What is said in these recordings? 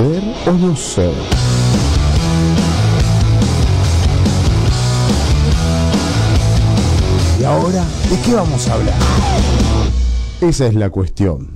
¿Ser o no ser? ¿Y ahora de qué vamos a hablar? Esa es la cuestión.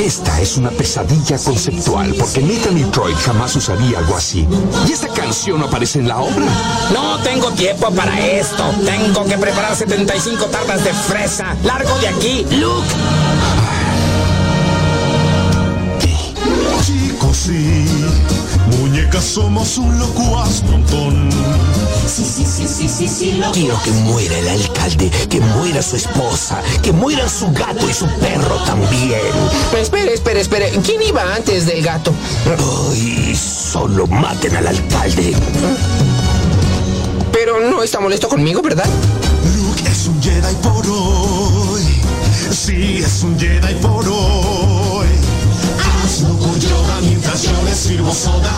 Esta es una pesadilla conceptual porque Nathan y Troy jamás usaría algo así. ¿Y esta canción no aparece en la obra? No tengo tiempo para esto. Tengo que preparar 75 tartas de fresa. Largo de aquí, Luke. Chicos, sí, somos un locuaz montón. Sí, sí, sí, sí, sí, sí. Quiero que muera el alcalde, que muera su esposa, que mueran su gato y su perro también. Pero espere, espere, espere. ¿Quién iba antes del gato? Ay, solo maten al alcalde. Pero no está molesto conmigo, ¿verdad? Luke es un Jedi por hoy. Sí, es un Jedi por hoy. Yo le sirvo soda.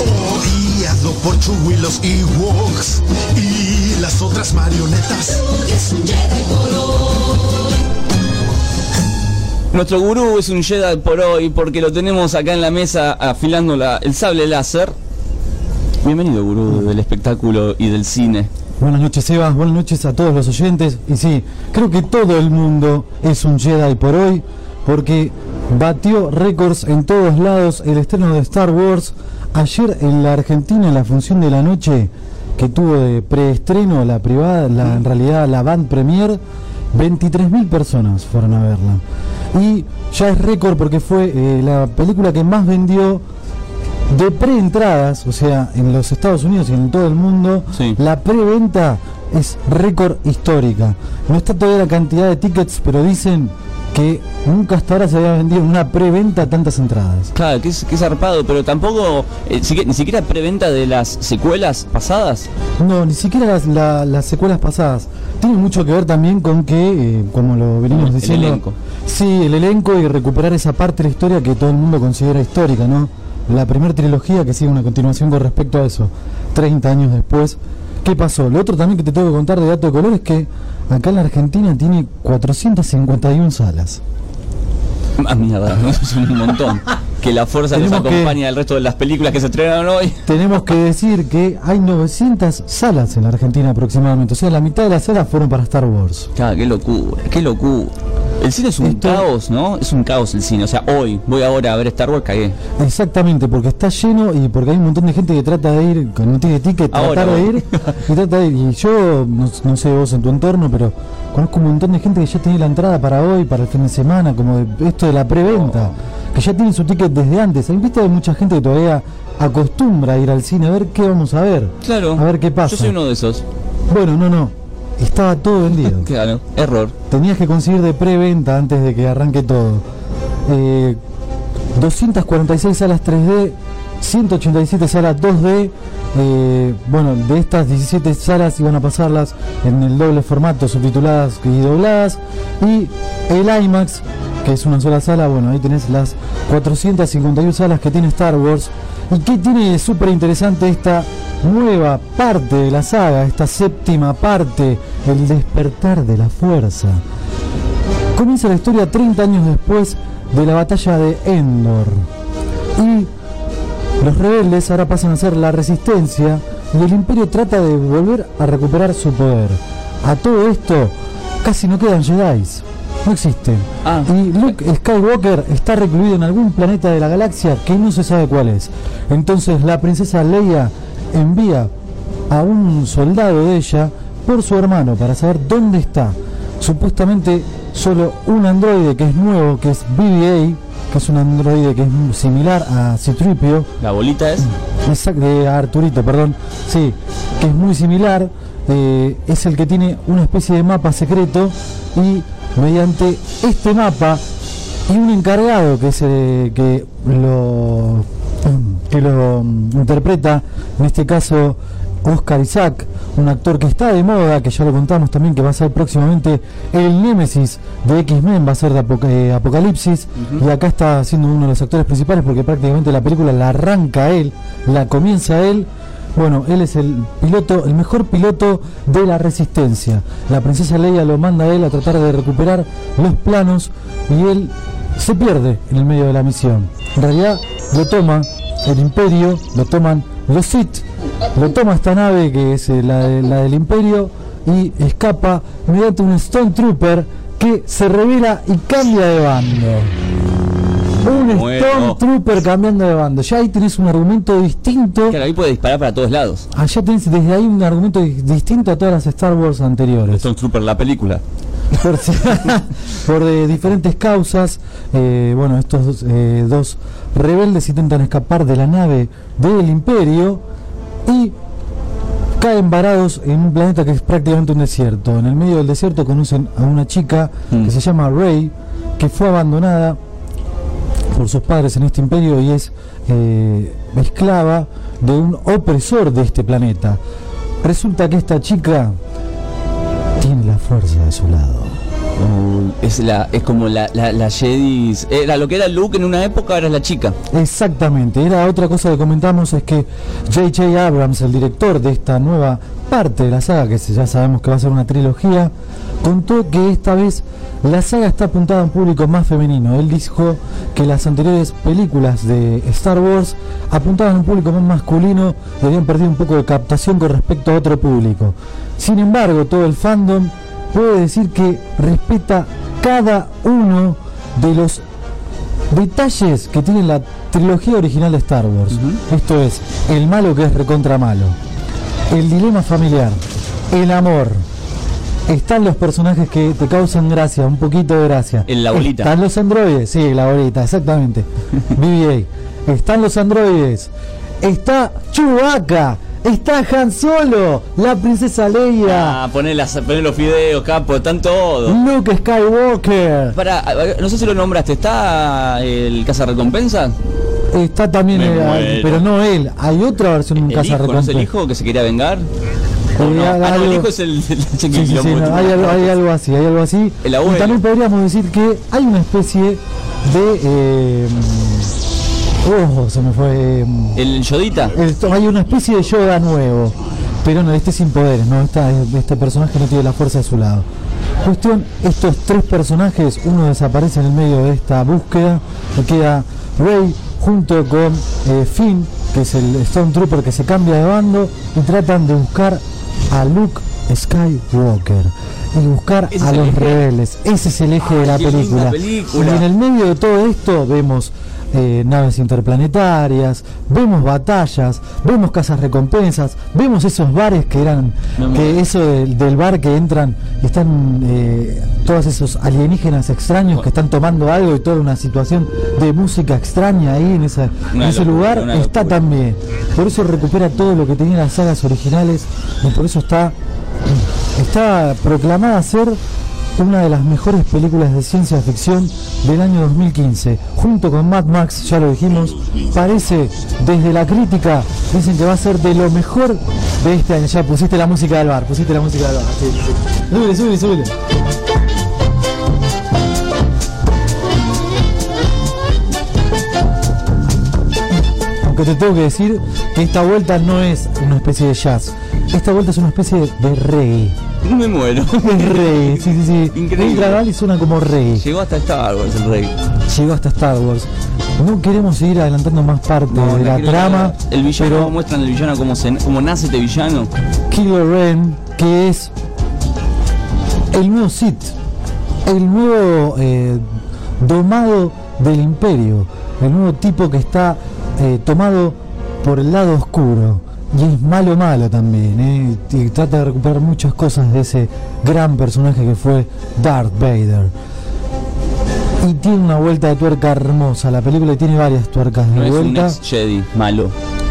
Oh, y hazlo por Chewie, los Ewoks y las otras marionetas. Es un Jedi por hoy. Nuestro gurú es un Jedi por hoy porque lo tenemos acá en la mesa afilando la- el sable láser. Bienvenido, gurú del espectáculo y del cine. Buenas noches, Eva. Buenas noches a todos los oyentes. Y sí, creo que todo el mundo es un Jedi por hoy, porque batió récords en todos lados el estreno de Star Wars. Ayer en la Argentina, en la función de la noche que tuvo de preestreno, la privada, la, en realidad la band premier, 23.000 personas fueron a verla. Y ya es récord porque fue eh, la película que más vendió de preentradas, o sea, en los Estados Unidos y en todo el mundo, Sí. la preventa es récord histórica. No está todavía la cantidad de tickets, pero dicen que nunca hasta ahora se había vendido en una preventa tantas entradas. Claro, que es, que zarpado, pero tampoco, eh, ni siquiera preventa de las secuelas pasadas. No, ni siquiera las, la- las secuelas pasadas. Tiene mucho que ver también con que, eh, como lo venimos El diciendo, elenco. sí, el elenco y recuperar esa parte de la historia que todo el mundo considera histórica, ¿no? La primera trilogía que sigue una continuación con respecto a eso, 30 años después. ¿Qué pasó? Lo otro también que te tengo que contar de dato de color es que acá en la Argentina tiene 451 salas. Ah, mierda, es un montón. Que la fuerza nos Tenemos que- acompaña al resto de las películas que se estrenaron hoy. Tenemos que decir que hay 900 salas en la Argentina aproximadamente, o sea, la mitad de las salas fueron para Star Wars. Claro, qué locura, qué locura. El cine es un Esto- caos, ¿no? Es un caos el cine. O sea, hoy voy ahora a ver Star Wars, cagué. Exactamente, porque está lleno y porque hay un montón de gente que trata de ir, que no tiene ticket, Ahora tratar de ir y trata de ir. Y yo, no, no sé vos en tu entorno, pero conozco un montón de gente que ya tiene la entrada para hoy, para el fin de semana, como de, esto de la preventa, que ya tiene su ticket desde antes. Hay viste hay mucha gente que todavía acostumbra a ir al cine a ver qué vamos a ver. Claro. A ver qué pasa. Yo soy uno de esos. Bueno, no, no. Estaba todo vendido. Claro, error. Tenías que conseguir de preventa antes de que arranque todo. Eh, 246 salas 3D, 187 salas 2D. eh, bueno, de estas 17 salas iban a pasarlas en el doble formato, subtituladas y dobladas. Y el IMAX, que es una sola sala, bueno, ahí tenés las 451 salas que tiene Star Wars. ¿Y qué tiene súper interesante esta nueva parte de la saga, esta séptima parte, el despertar de la fuerza? Comienza la historia 30 años después de la batalla de Endor. Y los rebeldes ahora pasan a ser la resistencia y el imperio trata de volver a recuperar su poder. A todo esto casi no quedan Jedi. No existen. Ah. y Luke Skywalker está recluido en algún planeta de la galaxia que no se sabe cuál es. Entonces la princesa Leia envía a un soldado de ella por su hermano para saber dónde está. Supuestamente solo un androide que es nuevo, que es BB-8, que es un androide que es similar a Citripio, La bolita es. Exacto, de Arturito, perdón. Sí, que es muy similar. eh, es el que tiene una especie de mapa secreto y mediante este mapa y un encargado que es eh, que lo que lo mm, interpreta en este caso Oscar Isaac, un actor que está de moda, que ya lo contamos también, que va a ser próximamente el Némesis de X-Men, va a ser de eh, Apocalipsis, y acá está siendo uno de los actores principales porque prácticamente la película la arranca él, la comienza él. Bueno, él es el piloto, el mejor piloto de la resistencia. La princesa Leia lo manda a él a tratar de recuperar los planos y él se pierde en el medio de la misión. En realidad lo toma el imperio, lo toman los Sith, lo toma esta nave que es eh, la, de- la del imperio y escapa mediante un Stone Trooper que se revela y cambia de bando. Un Bueno. Stone Trooper cambiando de bando. Ya ahí tenés un argumento distinto. Claro, ahí puede disparar para todos lados. Allá tenés desde ahí un argumento di- distinto a todas las Star Wars anteriores. Stone Trooper, la película. por, por, eh, diferentes causas. eh, bueno, estos dos, eh, dos rebeldes intentan escapar de la nave del imperio y caen varados en un planeta que es prácticamente un desierto. En el medio del desierto conocen a una chica Mm. que se llama Rey, que fue abandonada por sus padres en este imperio y es eh, esclava de un opresor de este planeta. Resulta que esta chica tiene la fuerza de su lado. Es la es como la, la, la Jedi. Era lo que era Luke en una época, ahora la chica. Exactamente, era otra cosa que comentamos es que J.J. Abrams, el director de esta nueva parte de la saga, que ya sabemos que va a ser una trilogía, contó que esta vez la saga está apuntada a un público más femenino. Él dijo que las anteriores películas de Star Wars apuntaban a un público más masculino y habían perdido un poco de captación con respecto a otro público. Sin embargo, todo el fandom puede decir que respeta cada uno de los detalles que tiene la trilogía original de Star Wars. Esto es, el malo que es recontra malo, el dilema familiar, el amor. Están los personajes que te causan gracia, un poquito de gracia. El la bolita. Están los androides, sí, la bolita, exactamente. BB-8. Están los androides. Está Chewbacca. Está Han Solo. La princesa Leia. Ah, poner, las, poner los videos, capo, están todos. Luke Skywalker. Para, no sé si lo nombraste, ¿está el Casa Recompensa? Está también, eh, muero. pero no él. Hay otra versión ¿El Casa hijo, ¿no es el hijo que se quería vengar? Eh, ¿O no? Ah, no, el hijo es el, el, Sí, sí, sí, no, hay, algo, hay algo así, hay algo así. El y también podríamos decir que hay una especie de... Eh, oh, se me fue... eh, ¿El Yodita? esto- hay una especie de Yoda nuevo, pero no, este sin poderes, no, Esta- este personaje no tiene la fuerza a su lado. Cuestión, estos tres personajes, uno desaparece en el medio de esta búsqueda, queda Rey junto con eh, Finn, que es el Stormtrooper que se cambia de bando, y tratan de buscar a Luke Skywalker y buscar a los eje. rebeldes. Ese es el eje de la película. película. Y en el medio de todo esto vemos eh, naves interplanetarias, vemos batallas, vemos casas recompensas, vemos esos bares que eran, que eso del, del bar que entran y están eh, todos esos alienígenas extraños que están tomando algo y toda una situación de música extraña ahí en, esa, en Una ese locura, lugar está también. Por eso recupera todo lo que tenía las sagas originales y por eso está, está proclamada a ser una de las mejores películas de ciencia ficción del año 2015, junto con Mad Max, ya lo dijimos, parece desde la crítica, dicen que va a ser de lo mejor de este año. Ya pusiste la música del bar, pusiste la música del bar. Sí, sí, súbele, súbele. Aunque te tengo que decir que esta vuelta no es una especie de jazz, esta vuelta es una especie de reggae. Me muero. Es reggae, sí, sí, sí. Increíble. Entra Val y suena como reggae. Llegó hasta Star Wars el rey. Llegó hasta Star Wars. No queremos seguir adelantando más parte No, de la trama. El villano, pero muestran el villano cómo, se, cómo nace este villano. Kylo Ren, que es el nuevo Sith, el nuevo eh, domado del imperio, el nuevo tipo que está eh, tomado por el lado oscuro. Y es malo malo también, eh, y trata de recuperar muchas cosas de ese gran personaje que fue Darth Vader. Y tiene una vuelta de tuerca hermosa, la película tiene varias tuercas de No es un vuelta. ex Jedi malo.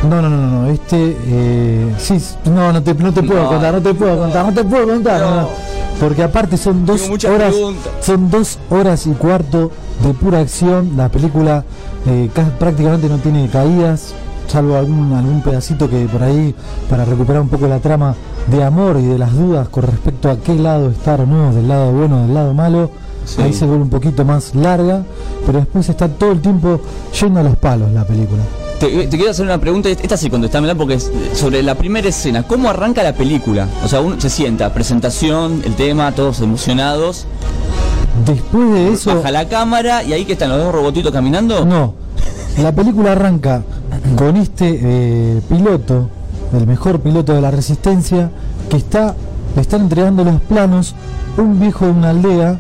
No, no, no, no, este, eh, sí, no, no te, no te puedo No. contar, no te puedo contar, no te puedo contar, no, porque aparte son dos horas, preguntas. son dos horas y cuarto de pura acción, la película eh, ca- prácticamente no tiene caídas, salvo algún, algún pedacito que por ahí, para recuperar un poco la trama de amor y de las dudas con respecto a qué lado estar o no, del lado bueno del lado malo, Sí. ahí se vuelve un poquito más larga, pero después está todo el tiempo yendo a los palos la película. Te, te quiero hacer una pregunta, esta sí contestámela porque es sobre la primera escena. ¿Cómo arranca la película? O sea, uno se sienta, presentación, el tema, todos emocionados, Después de eso... baja la cámara y ahí que están los dos robotitos caminando. No, la película arranca con este eh, piloto, el mejor piloto de la resistencia, que está, le están entregando los planos un viejo de una aldea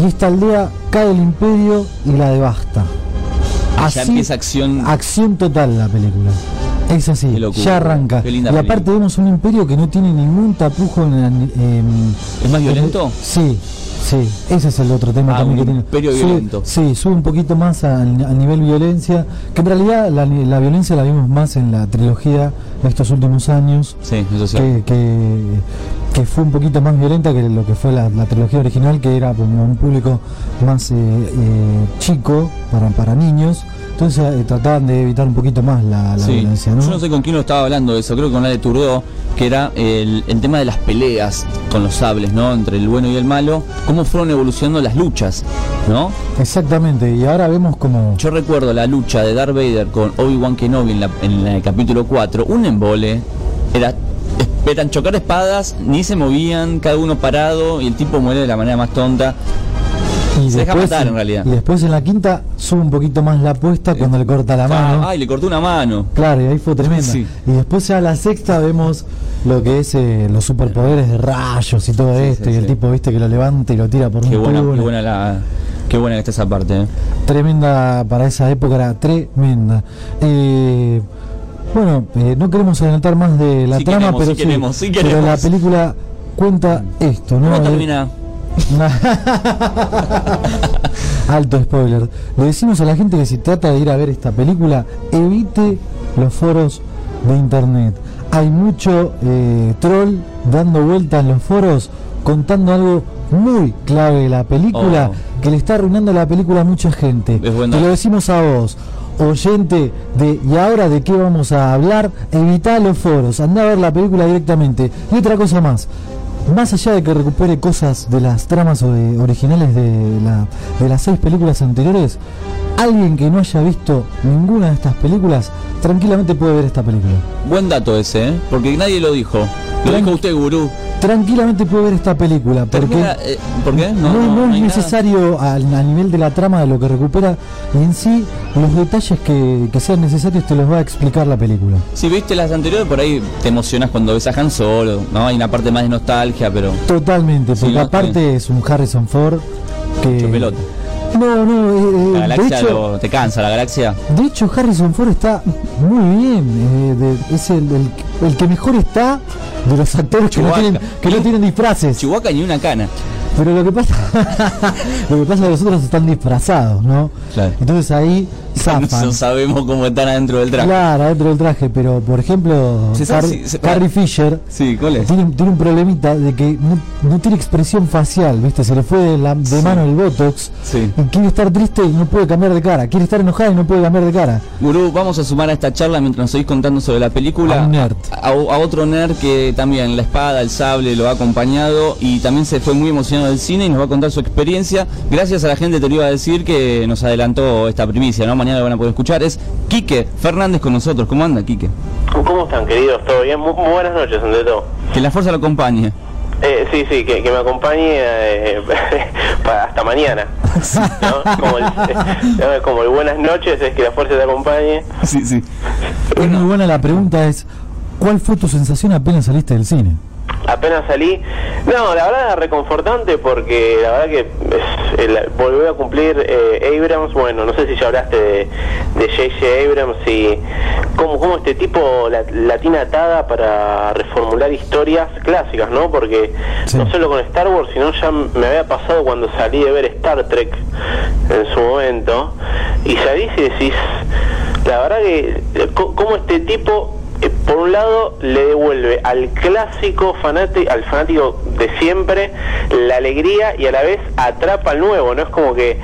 y esta aldea cae el imperio y la devasta. Ah, ya empieza acción. acción total la película. Es así, locura, ya arranca. Y aparte película. vemos un imperio que no tiene ningún tapujo en, en- ¿Es más violento? Sí, sí, ese es el otro tema Ah, también un que tiene. imperio Sube- violento. Sí, sube un poquito más al nivel violencia, que en realidad la, la violencia la vimos más en la trilogía de estos últimos años, Sí, eso sí. que, que, que fue un poquito más violenta que lo que fue la, la trilogía original, que era un público más eh, eh, chico, para, para niños. Entonces eh, trataban de evitar un poquito más la, la Sí. violencia, ¿no? Yo no sé con quién lo estaba hablando de eso, creo que con la de Turdó, que era el, el tema de las peleas con los sables, ¿no? Entre el bueno y el malo, cómo fueron evolucionando las luchas, ¿no? Exactamente, y ahora vemos como... Yo recuerdo la lucha de Darth Vader con Obi-Wan Kenobi en, la- en el capítulo 4, un embole, era eran chocar espadas, ni se movían, cada uno parado y el tipo muere de la manera más tonta. Y Se deja matar, en realidad. Y después en la quinta sube un poquito más la apuesta cuando le corta la mano. Ah, ay, le cortó una mano. Claro, y ahí fue tremenda. Sí. Y después ya la sexta vemos lo que es eh, los superpoderes de rayos y todo Sí, esto. sí, y el tipo, viste, que lo levanta y lo tira por Qué un buena, tubo. qué buena la, qué buena que está esa parte. ¿eh? Tremenda para esa época, era tremenda. Eh, bueno, eh, no queremos adelantar más de la Sí trama, queremos, pero, sí queremos, sí pero la película cuenta esto, ¿no? ¿Cómo Eh, termina? Alto spoiler. Le decimos a la gente que si trata de ir a ver esta película, evite los foros de internet. Hay mucho eh, troll dando vueltas en los foros contando algo muy clave de la película Oh. que le está arruinando la película a mucha gente. Te lo decimos a vos, oyente de y ahora de qué vamos a hablar, evita los foros, anda a ver la película directamente. Y otra cosa más, más allá de que recupere cosas de las tramas o de- originales de, la, de las seis películas anteriores, alguien que no haya visto ninguna de estas películas, tranquilamente puede ver esta película. Buen dato ese, ¿eh? Porque nadie lo dijo. Lo dijo usted, gurú. Tranquilamente puede ver esta película, porque... Termina, eh, ¿Por qué? No, es necesario al- a, nivel de la trama de lo que recupera y en sí los detalles que, que sean necesarios te los va a explicar la película. Si viste las anteriores, por ahí te emocionas cuando ves a Han Solo, ¿no? Hay una parte más de nostalgia, pero... Totalmente, Sí, porque ¿no? aparte es un Harrison Ford que... No, no, eh, eh, La de, galaxia hecho, lo- te cansa, la galaxia. de hecho Harrison Ford está muy bien, eh, de- es el, el- el que mejor está de los actores que no, tienen, que no tienen disfraces. Chihuahua ni una cana. Pero lo que pasa, lo que pasa es que los otros están disfrazados, ¿no? Claro. Entonces ahí zafan. No sabemos cómo están adentro del traje. Claro, adentro del traje, pero por ejemplo, ¿Se sabe Carrie, si- se- Carrie Fisher Sí, ¿cuál es? tiene, tiene un problemita de que no, no tiene expresión facial, ¿viste? Se le fue de, la, de Sí. mano el botox y quiere estar triste y no puede cambiar de cara, quiere estar enojada y no puede cambiar de cara. Gurú, vamos a sumar a esta charla mientras nos seguís contando sobre la película. A un nerd. A, a otro nerd que también la espada, el sable lo ha acompañado y también se fue muy emocionado del cine y nos va a contar su experiencia. Gracias a la gente, te lo iba a decir, que nos adelantó esta primicia, ¿no? Mañana lo van a poder escuchar. Es Quique Fernández con nosotros. ¿Cómo anda, Quique? ¿Cómo están, queridos? ¿Todo bien? Muy, muy buenas noches, ante todo. Que la fuerza lo acompañe. Eh, sí, sí, que, que me acompañe eh, para hasta mañana. ¿no? Como, el, eh, como el buenas noches es que la fuerza te acompañe. Sí, sí. Es muy buena la pregunta es, ¿cuál fue tu sensación apenas saliste del cine? Apenas salí. No, la verdad es reconfortante porque la verdad que es, el- volvió a cumplir eh, Abrams. Bueno, no sé si ya hablaste de J.J. Abrams y cómo, cómo este tipo la, la tiene atada para reformular historias clásicas, ¿no? Porque Sí. no solo con Star Wars, sino ya me había pasado cuando salí de ver Star Trek en su momento y salís y decís, la verdad que eh, cómo este tipo eh, por un lado le devuelve al clásico fanático, al fanático de siempre la alegría y a la vez atrapa al nuevo, ¿no? Es como que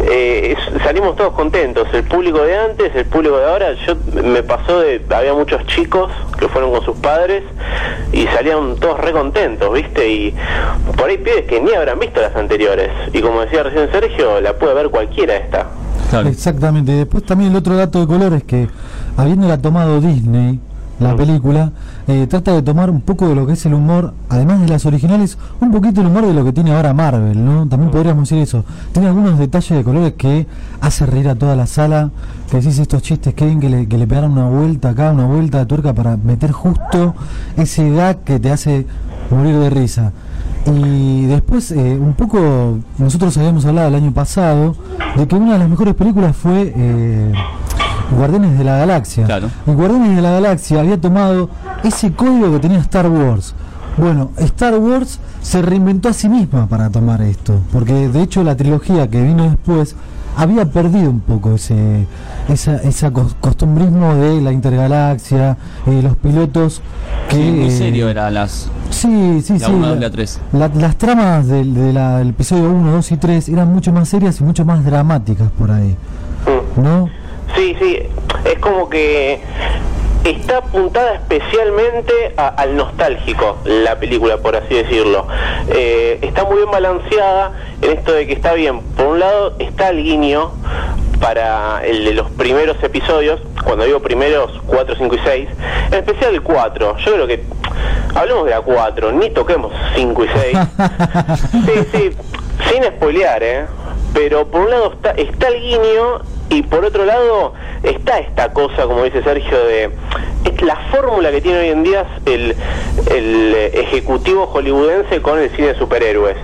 eh, es- salimos todos contentos, el público de antes, el público de ahora, yo me pasó de, había muchos chicos que fueron con sus padres y salían todos re contentos, ¿viste? Y por ahí pibes que ni habrán visto las anteriores. Y como decía recién Sergio, la puede ver cualquiera esta. Claro. Exactamente. Y después también el otro dato de color es que, habiéndola tomado Disney, la película, eh, trata de tomar un poco de lo que es el humor, además de las originales, un poquito el humor de lo que tiene ahora Marvel, ¿no? También podríamos decir eso. Tiene algunos detalles de colores que hace reír a toda la sala, que decís estos chistes Kevin que le, que le pegaron una vuelta acá, una vuelta de tuerca para meter justo ese gag que te hace morir de risa. Y después, eh, un poco, nosotros habíamos hablado el año pasado de que una de las mejores películas fue eh, Guardianes de la Galaxia. Claro. Y Guardianes de la Galaxia había tomado ese código que tenía Star Wars. Bueno, Star Wars se reinventó a sí misma para tomar esto, porque de hecho la trilogía que vino después había perdido un poco ese esa, esa cos- costumbrismo de la intergalaxia, eh, los pilotos que Sí, muy eh, serio era las. Sí, sí, La sí. dos, la tres. la- las tramas del, de la- del episodio 1, 2 y 3 eran mucho más serias y mucho más dramáticas por ahí. ¿No? Sí, sí, es como que está apuntada especialmente a- al nostálgico la película, por así decirlo. Eh, está muy bien balanceada en esto de que está bien, por un lado está el guiño para el de los primeros episodios, cuando digo primeros 4, 5 y 6, en especial el 4, yo creo que hablemos de la 4, ni toquemos 5 y 6. Sí, sí, sin spoilear, ¿eh? Pero por un lado está, está el guiño y por otro lado está esta cosa, como dice Sergio, de es la fórmula que tiene hoy en día el, el eh, ejecutivo hollywoodense con el cine de superhéroes.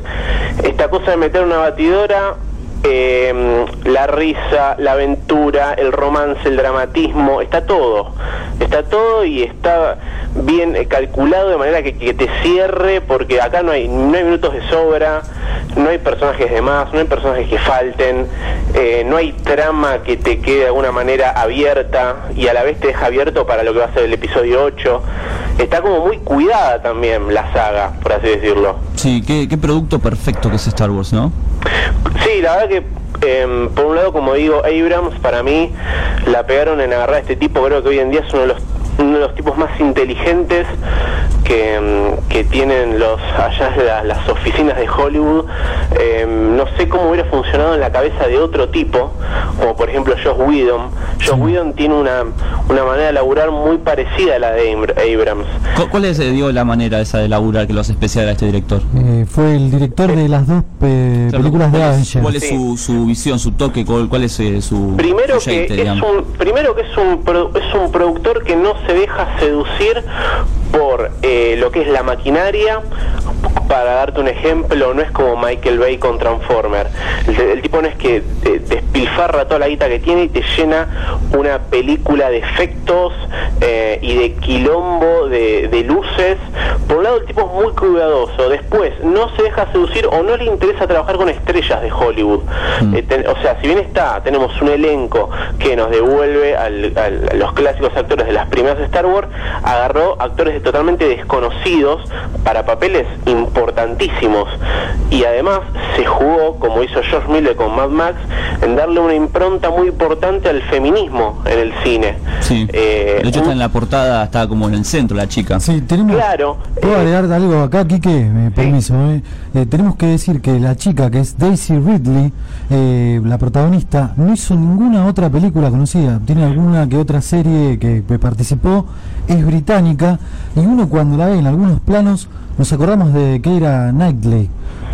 Esta cosa de meter una batidora eh, la risa, la aventura, el romance, el dramatismo, está todo, está todo y está bien eh, calculado de manera que, que te cierre, porque acá no hay, no hay minutos de sobra, no hay personajes de más, no hay personajes que falten, eh, no hay trama que te quede de alguna manera abierta y a la vez te deja abierto para lo que va a ser el episodio 8. Está como muy cuidada también la saga, por así decirlo. Sí, qué, qué producto perfecto que es Star Wars, ¿no? Sí, la verdad que em, por un lado, como digo, Abrams para mí la pegaron en agarrar a este tipo, creo que hoy en día es uno de los uno de los tipos más inteligentes que, em, que tienen los allá de la- las oficinas de Hollywood. Em, no sé cómo hubiera funcionado en la cabeza de otro tipo, como por ejemplo Josh Whedon. Josh Whedon tiene una, una manera de laburar muy parecida a la de Abr- Abrams. ¿Cu- ¿Cuál es, eh, digo, la manera esa de laburar que lo hace especial a este director? Eh, fue el director de las dos eh, Claro, películas de ¿cuál es- Avengers. ¿Cuál es su, su visión, su toque? ¿Cuál, cuál es eh, su Primero su que, jeite, es digamos? un, primero que es un, pro- es un productor que no se deja seducir por eh, lo que es la maquinaria. Para darte un ejemplo, no es como Michael Bay con Transformer. El, el tipo no es que eh, despilfarra toda la guita que tiene y te llena una película de efectos eh, y de quilombo de, de luces. Por un lado, el tipo es muy cuidadoso. Después, no se deja seducir o no le interesa trabajar con estrellas de Hollywood. Eh, ten- o sea, si bien está, tenemos un elenco que nos devuelve al- al- a los clásicos actores de las primeras Star Wars, agarró actores totalmente desconocidos para papeles importantísimos. Y además se jugó, como hizo George Miller con Mad Max, en darle una impronta muy importante al feminismo en el cine. Sí. Eh, de hecho, está en la portada, está como en el centro la chica. Sí, tenemos. Claro. ¿Puedo eh, agregar algo acá, Quique? Me permiso. eh. Eh, tenemos que decir que la chica, que es Daisy Ridley, eh, la protagonista, no hizo ninguna otra película conocida. Tiene alguna que otra serie que, que participó. Es británica. Y uno cuando la ve en algunos planos, nos acordamos de Keira Knightley.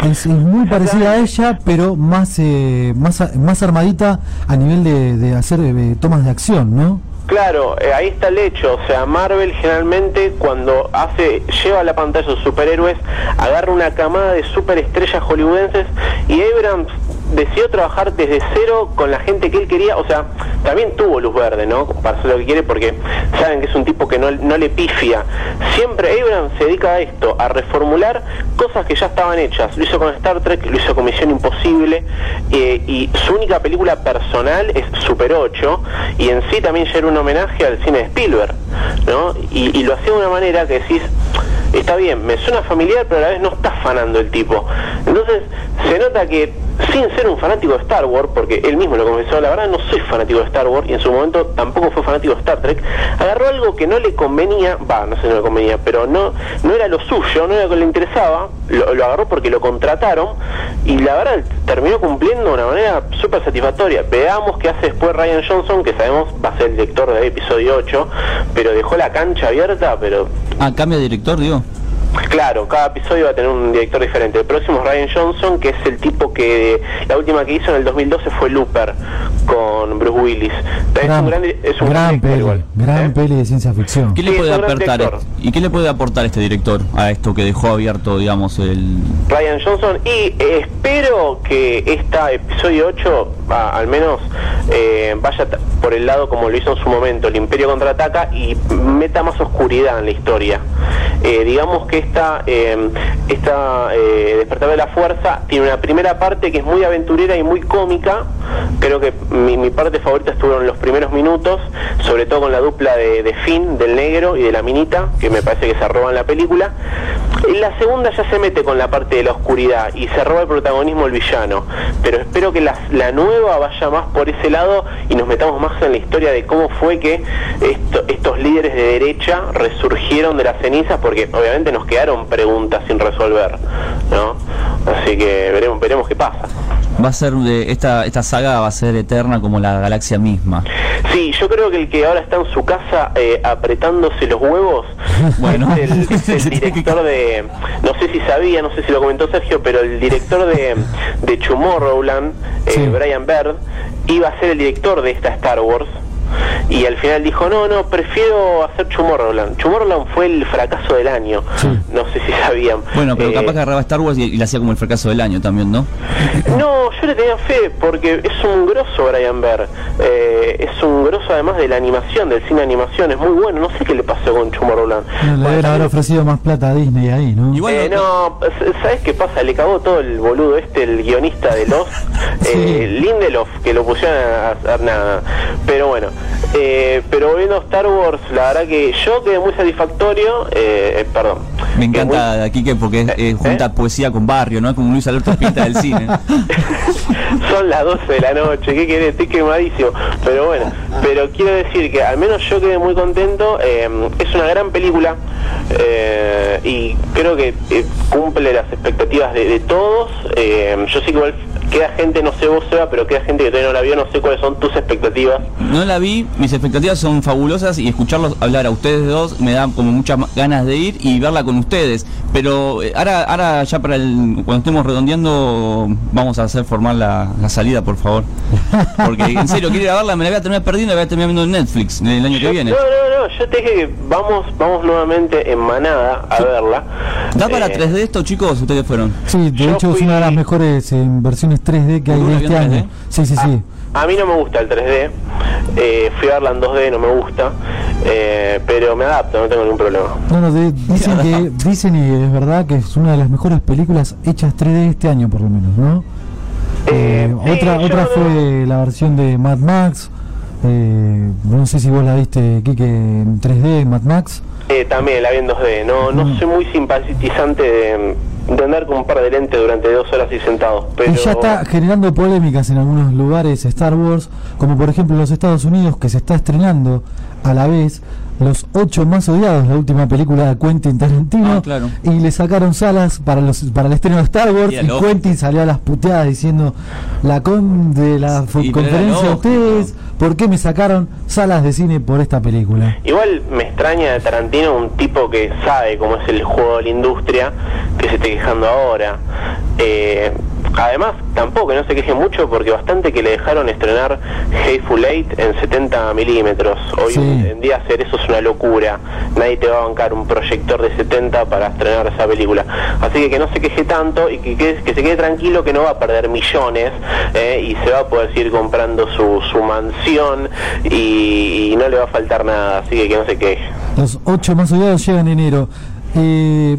Es, muy parecida a ella, pero más, eh, más, a- más armadita a nivel de, de hacer eh, tomas de acción, ¿no? Claro, eh, ahí está el hecho, o sea, Marvel generalmente cuando hace, lleva a la pantalla sus superhéroes, agarra una camada de superestrellas hollywoodenses y Abrams decidió trabajar desde cero con la gente que él quería, o sea, también tuvo luz verde, ¿no? Para hacer lo que quiere porque saben que es un tipo que no, no le pifia. Siempre Abrams se dedica a esto, a reformular cosas que ya estaban hechas. Lo hizo con Star Trek, lo hizo con Misión Imposible eh, y su única película personal es Super 8 y en sí también ya era un homenaje al cine de Spielberg, ¿no? Y, y lo hacía de una manera que decís, está bien, me suena familiar, pero a la vez no está fanando el tipo. Entonces, se nota que sin ser un fanático de Star Wars, porque él mismo lo confesó, la verdad no soy fanático de Star Wars y en su momento tampoco fue fanático de Star Trek, agarró algo que no le convenía, va, no sé si no le convenía, pero no, no era lo suyo, no era lo que le interesaba, lo, agarró porque lo contrataron y la verdad terminó cumpliendo de una manera súper satisfactoria. Veamos qué hace después Ryan Johnson, que sabemos va a ser el director del episodio 8, pero dejó la cancha abierta, pero Ah, cambia de director, digo. Claro, cada episodio va a tener un director diferente. El próximo es Ryan Johnson, que es el tipo que la última que hizo en el 2012 fue Looper con Bruce Willis. Es un gran, es un gran director peli, igual, gran ¿eh? peli de ciencia ficción. ¿Qué le Sí, puede aportar director. ¿Y qué le puede aportar este director a esto que dejó abierto, digamos, el Ryan Johnson y eh, espero que esta episodio 8 va, al menos eh, vaya por el lado como lo hizo en su momento el Imperio contraataca y meta más oscuridad en la historia. Eh, digamos que esta eh, esta eh, despertar de la fuerza tiene una primera parte que es muy aventurera y muy cómica creo que mi, parte favorita estuvieron los primeros minutos sobre todo con la dupla de, de Finn del negro y de la minita que me parece que se roban la película en la segunda ya se mete con la parte de la oscuridad y se roba el protagonismo el villano. Pero espero que la, nueva vaya más por ese lado y nos metamos más en la historia de cómo fue que esto- estos líderes de derecha resurgieron de las cenizas, porque obviamente nos quedaron preguntas sin resolver, ¿no? Así que veremos, veremos qué pasa. Va a ser de esta esta saga va a ser eterna como la galaxia misma? Sí, yo creo que el que ahora está en su casa eh, apretándose los huevos Bueno. es, el, es el director de, no sé si sabía, no sé si lo comentó Sergio, pero el director de, de Tomorrowland, eh, Sí. Brian Bird, iba a ser el director de esta Star Wars. Y al final dijo, no, no, prefiero hacer Tomorrowland. Tomorrowland fue el fracaso del año. Sí. No sé si sabían. Bueno, pero Eh, capaz que agarraba Star Wars y, y la hacía como el fracaso del año también, ¿no? No, yo le tenía fe porque es un grosso Brian Bear. Eh, es un grosso además de la animación, del cine de animación. Es muy bueno. No sé qué le pasó con Tomorrowland. Le Bueno, deben haber también- ofrecido más plata a Disney ahí, ¿no? Igual eh, no, ¿sabes qué pasa? Le cagó todo el boludo este, el guionista de Lost, Sí. eh, Lindelof, que lo pusieron a hacer nada. Pero bueno, eh, pero viendo Star Wars, la verdad que yo quedé muy satisfactorio, eh, eh, perdón. Me encanta muy- aquí que porque eh, ¿Eh? junta poesía con barrio, ¿no? Como Luis Alberto Pinta del cine. Son las 12 de la noche, ¿qué querés? Estoy quemadísimo. Pero bueno, pero quiero decir que al menos yo quedé muy contento. eh, es una gran película eh, y creo que eh, cumple las expectativas de, de todos. Eh, yo sé que igual queda gente, no sé vos, Seba, pero queda gente que todavía no la vio, no sé cuáles son tus expectativas. No la vi, mis expectativas son fabulosas y escucharlos hablar a ustedes dos me da como muchas ganas de ir y verla con ustedes. Pero eh, ahora, ahora ya para el, cuando estemos redondeando vamos a hacer formar la, la salida, por favor. Porque en serio, quiero ir a verla, me la voy a terminar perdiendo y la voy a terminar viendo en Netflix el año que viene. No, no, no, yo te dije que vamos, vamos nuevamente en manada a verla. ¿Da para Eh, 3D esto, chicos? ¿Ustedes fueron? Sí, de Yo hecho es fui- una de las mejores eh, versiones 3D que hay ¿Uno de este año. 3D? Sí, sí, sí. A mí no me gusta el 3D, eh, fui a verla en 2D, no me gusta, eh, pero me adapto, no tengo ningún problema. No, no, de- dicen que dicen y es verdad que es una de las mejores películas hechas 3D este año por lo menos, ¿no? Eh, Eh, sí, otra otra no- fue la versión de Mad Max. Eh, no sé si vos la viste, Kike, en 3D, Mad Max. Eh, también la vi en 2D, no, no Mm. soy muy simpatizante de, de andar con un par de lentes durante dos horas y sentados, pero... Y ya está generando polémicas en algunos lugares Star Wars, como por ejemplo en los Estados Unidos, que se está estrenando a la vez Los Ocho Más Odiados, la última película de Quentin Tarantino, Ah, claro. y le sacaron salas para los para el estreno de Star Wars, Y. Quentin salió a las puteadas diciendo, la con de la Sí, conferencia de ustedes, ¿por qué me sacaron salas de cine por esta película? Igual me extraña de Tarantino un tipo que sabe cómo es el juego de la industria, que se esté quejando ahora. Eh, además, tampoco, no se queje mucho porque bastante que le dejaron estrenar Hateful Eight en 70 milímetros. Hoy Sí. en día hacer eso es una locura. Nadie te va a bancar un proyector de 70 para estrenar esa película. Así que que no se queje tanto y que, que, que se quede tranquilo que no va a perder millones eh, y se va a poder seguir comprando su, su mansión y, y no le va a faltar nada. Así que que no se queje. Los ocho más odiados llegan en enero. Eh,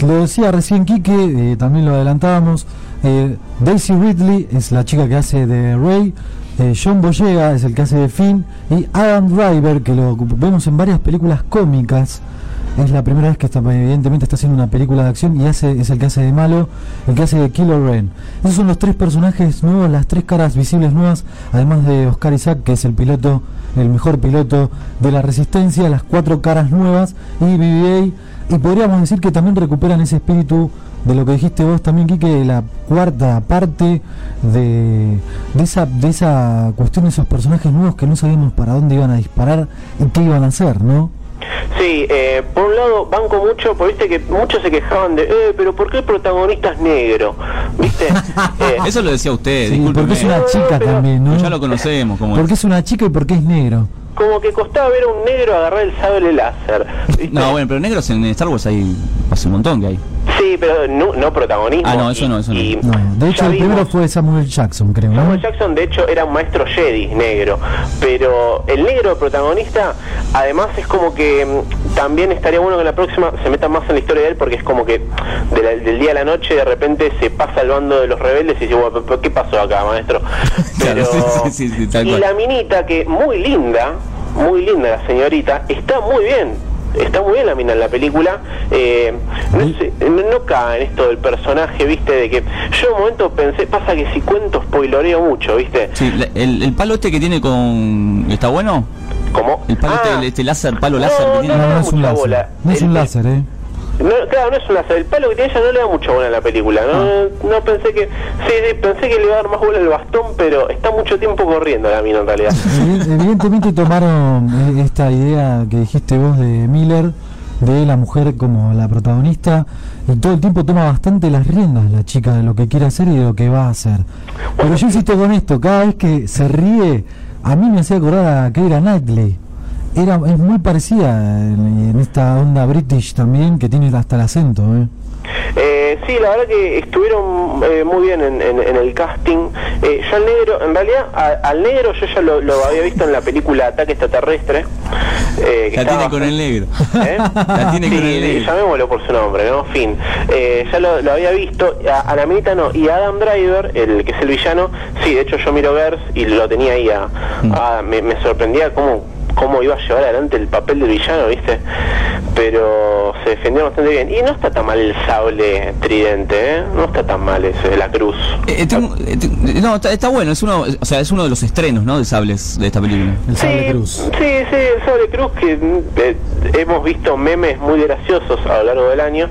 lo decía recién Quique, eh, también lo adelantábamos. Eh, Daisy Ridley es la chica que hace de Rey. eh, John Boyega es el que hace de Finn. Y Adam Driver, que lo vemos en varias películas cómicas. Es la primera vez que está, evidentemente está haciendo una película de acción y hace, es el que hace de malo, el que hace de Kilo Ren. Esos son los tres personajes nuevos, las tres caras visibles nuevas, además de Oscar Isaac, que es el piloto, el mejor piloto de la resistencia, las cuatro caras nuevas y BB-8. Y podríamos decir que también recuperan ese espíritu de lo que dijiste vos también, Quique, de la cuarta parte de, de, esa, de esa cuestión de esos personajes nuevos que no sabíamos para dónde iban a disparar y qué iban a hacer, ¿no? Sí, eh, por un lado banco mucho, porque viste que muchos se quejaban de, eh, pero ¿por qué el protagonista es negro? ¿Viste? Eh, Eso lo decía usted, Sí, porque es una chica pero- también, ¿no? Ya lo conocemos como Porque es una chica y porque es negro. como que costaba ver a un negro agarrar el sable láser. ¿viste? No, bueno, pero negros en Star Wars hay hace un montón que hay. Sí, pero no, no protagonismo. Ah, no, eso Y- no, eso no. y No, de hecho el primero fue Samuel Jackson, creo, ¿no? Samuel Jackson, de hecho, era un maestro Jedi negro, pero el negro protagonista, además, es como que mm, también estaría bueno que en la próxima se meta más en la historia de él, porque es como que de la- del día a la noche de repente se pasa al bando de los rebeldes y dice, bueno, ¿qué pasó acá, maestro? Claro, Pero, sí, sí, sí, sí, tal y cual. la minita, que muy linda, muy linda la señorita, está muy bien. Está muy bien la mina en la película. eh, no, sé, no, no cae en esto del personaje, viste, de que yo en un momento pensé, pasa que si cuento spoiloreo mucho, viste. Sí, el, el palo este que tiene con... ¿Está bueno? ¿Cómo? El palo Ah, este, este láser, palo No, láser que no, tiene. No, no es un láser. bola. No es El- un láser, ¿eh? No, claro, no es un láser. El palo que tiene ella no le da mucha bola a la película. No, Ah. no pensé que. Sí, sí, pensé que le iba a dar más bola al bastón, pero está mucho tiempo corriendo la mina en realidad. Evi- Evidentemente tomaron eh, esta idea que dijiste vos de Miller, de la mujer como la protagonista, y todo el tiempo toma bastante las riendas la chica de lo que quiere hacer y de lo que va a hacer. Pero yo insisto con esto, cada vez que se ríe, a mí me hacía acordar a Keira Knightley. Era, es muy parecida en, en esta onda british también, que tiene hasta el acento. ¿eh? Eh, sí, la verdad que estuvieron eh, muy bien en, en- en el casting. Eh, yo al negro, en realidad, a- al negro yo ya lo, lo había visto en la película Ataque Extraterrestre. eh, que La estaba tiene con el negro. ¿Eh? La tiene sí, con el negro. llamémoslo por su nombre, ¿no? Fin. Eh, ya lo, lo había visto, a, a la minita no. Y a Adam Driver, el que es el villano, sí, de hecho yo miro Gers y lo tenía ahí a... Mm. a- me, me sorprendía cómo, cómo iba a llevar adelante el papel del villano, ¿viste? Pero se defendió bastante bien. Y no está tan mal el sable tridente, ¿eh? No está tan mal ese de la cruz. Eh, eh, tengo- eh, no, está, está bueno, es uno, o sea, es uno de los estrenos, ¿no? De sables de esta película. El sable sí, cruz. Sí, sí, el sable cruz que eh, hemos visto memes muy graciosos a lo largo del año,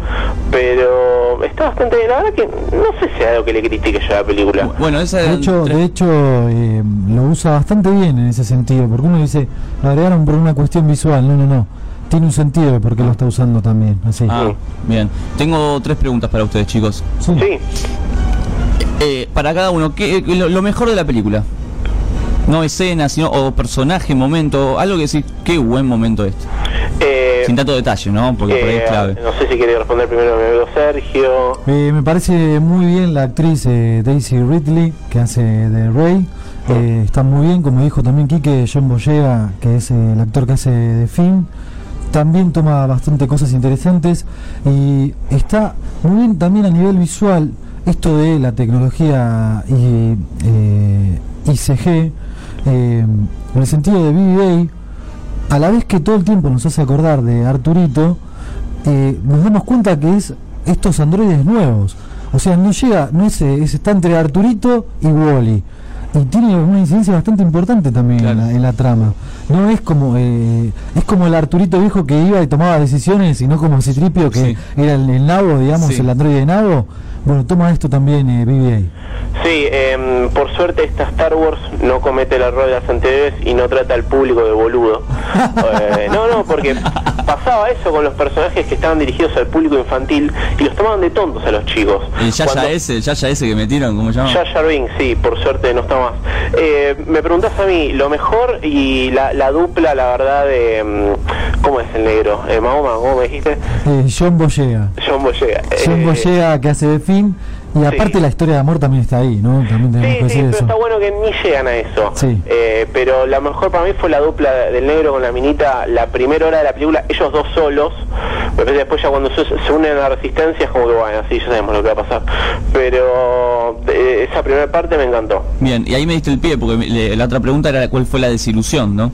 pero está bastante bien. La verdad que no sé si hay algo que le critique yo a la película. Bueno, esa De hecho, de hecho eh, lo usa bastante bien en ese sentido, porque uno dice, lo agregaron por una cuestión visual, no, no, no. Tiene un sentido de por qué lo está usando también, así. Ah, bien. Tengo tres preguntas para ustedes, chicos. Sí. Sí, Eh, para cada uno, ¿qué, lo, lo mejor de la película? No escena, sino o personaje, momento, algo que decir, qué buen momento este. eh, Sin tanto detalle, ¿no? Porque por ahí es eh, clave. no sé si quiere responder primero mi amigo Sergio. Eh, me parece muy bien la actriz eh, Daisy Ridley, que hace de Rey. Eh, está muy bien, como dijo también Quique, John Boyega, que es eh, el actor que hace de Finn. También toma bastante cosas interesantes y está muy bien también a nivel visual esto de la tecnología y, eh, ICG, eh, en el sentido de BB-8, a la vez que todo el tiempo nos hace acordar de Arturito, eh, nos damos cuenta que es estos androides nuevos. O sea, no llega, no es, eh, es está entre Arturito y Wally. Y tiene una incidencia bastante importante también en, la, en la trama. No es como eh, es como el Arturito viejo que iba y tomaba decisiones y no como Citripio que Sí. era el, el nabo, digamos, Sí. el androide de nabo. Bueno, toma esto también eh, BB-8. Sí, em, por suerte esta Star Wars no comete el error de las anteriores y no trata al público de boludo. Eh, no, no, porque pasaba eso con los personajes que estaban dirigidos al público infantil y los tomaban de tontos a los chicos. El Yaya Cuando- ese, el Yaya ese que metieron, ¿cómo se llama? Jar Binks, sí, por suerte no está más. Eh, me preguntás a mí, lo mejor y la, la dupla, la verdad, de... mm, ¿Cómo es el negro? Eh, Mahoma, ¿cómo me dijiste? Eh, John Boyega. John Boyega. John Eh, Boyega que hace de fin y aparte la historia de amor también está ahí, ¿no? También tenemos Sí, que sí, decir pero eso. está bueno que ni llegan a eso. Sí. Eh, pero la mejor para mí fue la dupla del negro con la minita, la primera hora de la película, ellos dos solos. Parece después ya cuando se, se unen a la resistencia es como que bueno, sí, ya sabemos lo que va a pasar. Pero eh, esa primera parte me encantó. Bien, y ahí me diste el pie, porque le- la otra pregunta era cuál fue la desilusión, ¿no?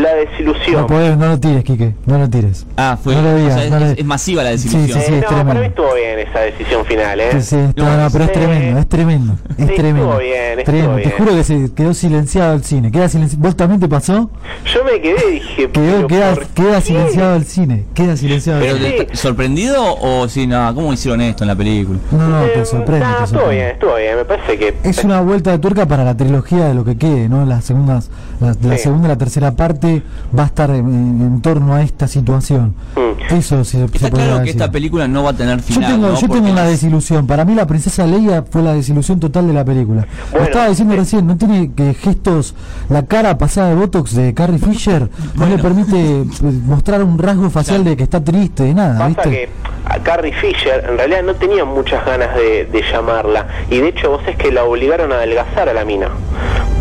La desilusión. No podés, no lo tires, Quique, no lo tires. Ah, fue. No lo o digas, sea, es, no lo- es- es masiva la Sí, desilusión. sí, sí, Eh, es no, para tremendo. mí estuvo bien esa decisión final, ¿eh? Sí, sí, no, no, pero es Sí. tremendo, es tremendo, es Sí, tremendo. estuvo bien, estuvo tremendo. Te bien. juro que se quedó silenciado el cine. Queda silenciado. ¿Vos también te pasó? Yo me quedé y dije, Quedó, queda, ¿por queda qué? silenciado el cine. Queda silenciado Pero el cine. Sí. ¿sorprendido o si no? ¿Cómo hicieron esto en la película? No, no, Eh, te sorprende. nah, te estuvo bien, estuvo bien, me parece que... Es una vuelta de tuerca para la trilogía de lo que quede, ¿no? Las segundas, la, la Sí. segunda y la tercera parte va a estar en, en torno a esta situación. Mm. Eso se, se Está claro que decir. esta película no va a tener Yo final. tengo, ¿no? yo tengo una desilusión. Para mí la princesa Leia fue la desilusión total de la película. Lo estaba diciendo eh. recién, no tiene que gestos, la cara pasada de Botox de Carrie Fisher no le permite eh, mostrar un rasgo facial de que está triste, de nada, Pasa ¿viste? que a Carrie Fisher en realidad no tenía muchas ganas de, de llamarla y de hecho vos es que la obligaron a adelgazar a la mina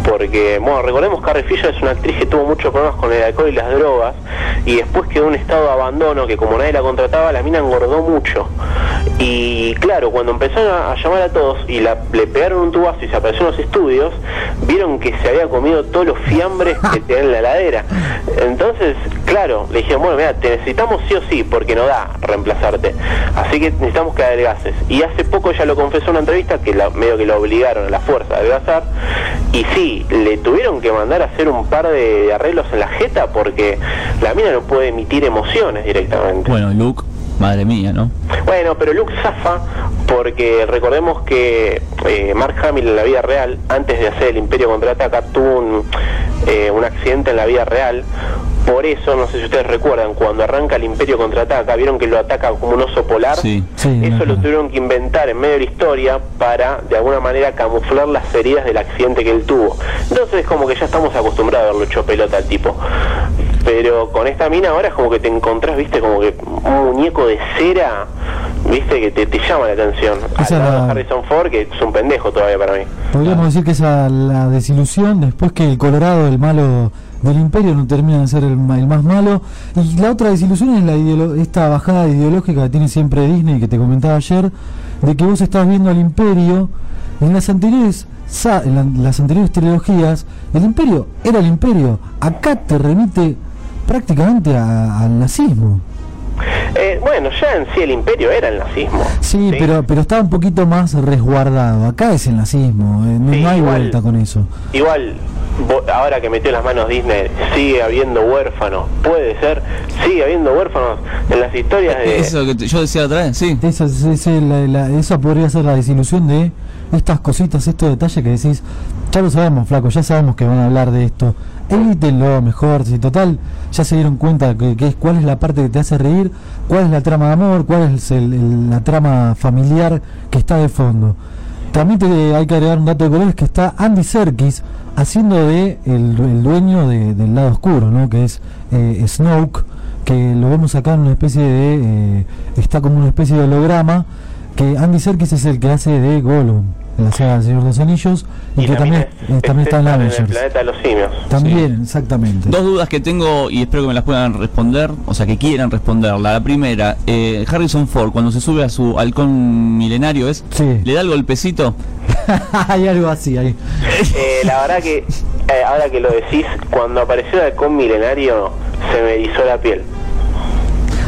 porque bueno recordemos Carrie Fisher es una actriz que tuvo muchos problemas con el alcohol y las drogas y después quedó en un estado de abandono que como nadie la contrataba la mina engordó mucho. Y claro cuando empezaron a, a llamar a todos y la, le pegaron un tubazo y se apareció en los estudios vieron que se había comido todos los fiambres que tenía en la heladera. Entonces claro le dijeron bueno mira te necesitamos sí o sí porque no da reemplazarte. Así que necesitamos que adelgaces. Y hace poco ella lo confesó en una entrevista que la, medio que la obligaron a la fuerza a adelgazar. Y sí le tuvieron que mandar a hacer un par de arreglos en la jeta porque la mina no puede emitir emociones directamente Bueno, Luke, madre mía, ¿no? bueno, pero Luke zafa porque recordemos que eh, Mark Hamill en la vida real, antes de hacer el Imperio Contraataca, tuvo un, eh, un accidente en la vida real. Por eso, no sé si ustedes recuerdan, cuando arranca el Imperio Contraataca, vieron que lo ataca como un oso polar. Sí. Sí, Eso lo tuvieron que inventar en medio de la historia para, de alguna manera, camuflar las heridas del accidente que él tuvo. Entonces, como que ya estamos acostumbrados a verlo hecho pelota al tipo. Pero con esta mina ahora es como que te encontrás, viste, como que un muñeco de cera, viste, que te, te llama la atención. Esa Al lado la- de Harrison Ford, que es un pendejo todavía para mí. Podríamos decir que esa la desilusión después que el Colorado, el malo del Imperio, no termina de ser el, el más malo. Y la otra desilusión es la esta bajada ideológica que tiene siempre Disney, que te comentaba ayer, de que vos estás viendo al Imperio. En las anteriores en la- las anteriores trilogías, el Imperio era el Imperio. Acá te remite prácticamente al nazismo. Eh, bueno, ya en sí el imperio era el nazismo. Sí, pero pero está un poquito más resguardado. Acá es el nazismo, eh, no, Sí, no hay igual. vuelta con eso. Igual, ahora que metió las manos Disney, sigue habiendo huérfanos. Puede ser, sigue habiendo huérfanos en las historias de... Eso que te- yo decía otra vez, sí. Esa, es- es la- la- esa podría ser la desilusión de estas cositas, estos detalles que decís, ya lo sabemos, flaco, ya sabemos que van a hablar de esto. Evítenlo mejor, si total ya se dieron cuenta que, es cuál es la parte que te hace reír, cuál es la trama de amor, cuál es el- la trama familiar que está de fondo. También te- hay que agregar un dato de colores que está Andy Serkis haciendo de el, dueño de- del lado oscuro, ¿no? que es eh, Snoke, que lo vemos acá en una especie de eh, está como una especie de holograma, que Andy Serkis es el que hace de Gollum en la saga del Señor de los Anillos y, que también, también es está en César el Avengers. planeta de los simios. También, exactamente. Dos dudas que tengo y espero que me las puedan responder, o sea, que quieran responderla. La primera, eh, Harrison Ford, cuando se sube a su halcón milenario, ¿es? Sí. ¿Le da el golpecito? hay algo así ahí. Eh, la verdad que, eh, ahora que lo decís, cuando apareció el halcón milenario, se me erizó la piel.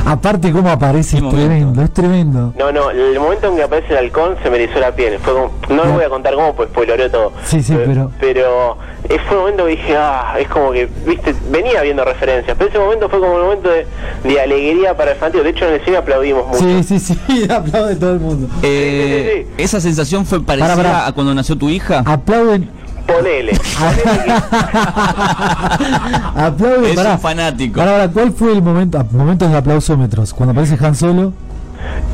Aparte cómo aparece, es tremendo, es tremendo. No, no, el momento en que aparece el halcón se me erizó la piel. Fue como, no les voy a contar cómo, pues spoileré todo. Sí, sí, pero- Pero eh, fue un momento que dije, ah, es como que, viste, venía viendo referencias, pero ese momento fue como un momento de, de alegría para el fanático. De hecho, en el cine aplaudimos mucho. Sí, sí, sí, aplaude todo el mundo. Eh, sí, sí. ¿Esa sensación fue parecida a cuando nació tu hija? Aplauden, Ponele. ponele que- aplauden, Es pará. un fanático. Pará, pará, ¿cuál fue el momento, momentos de aplausómetros? Cuando aparece Han Solo,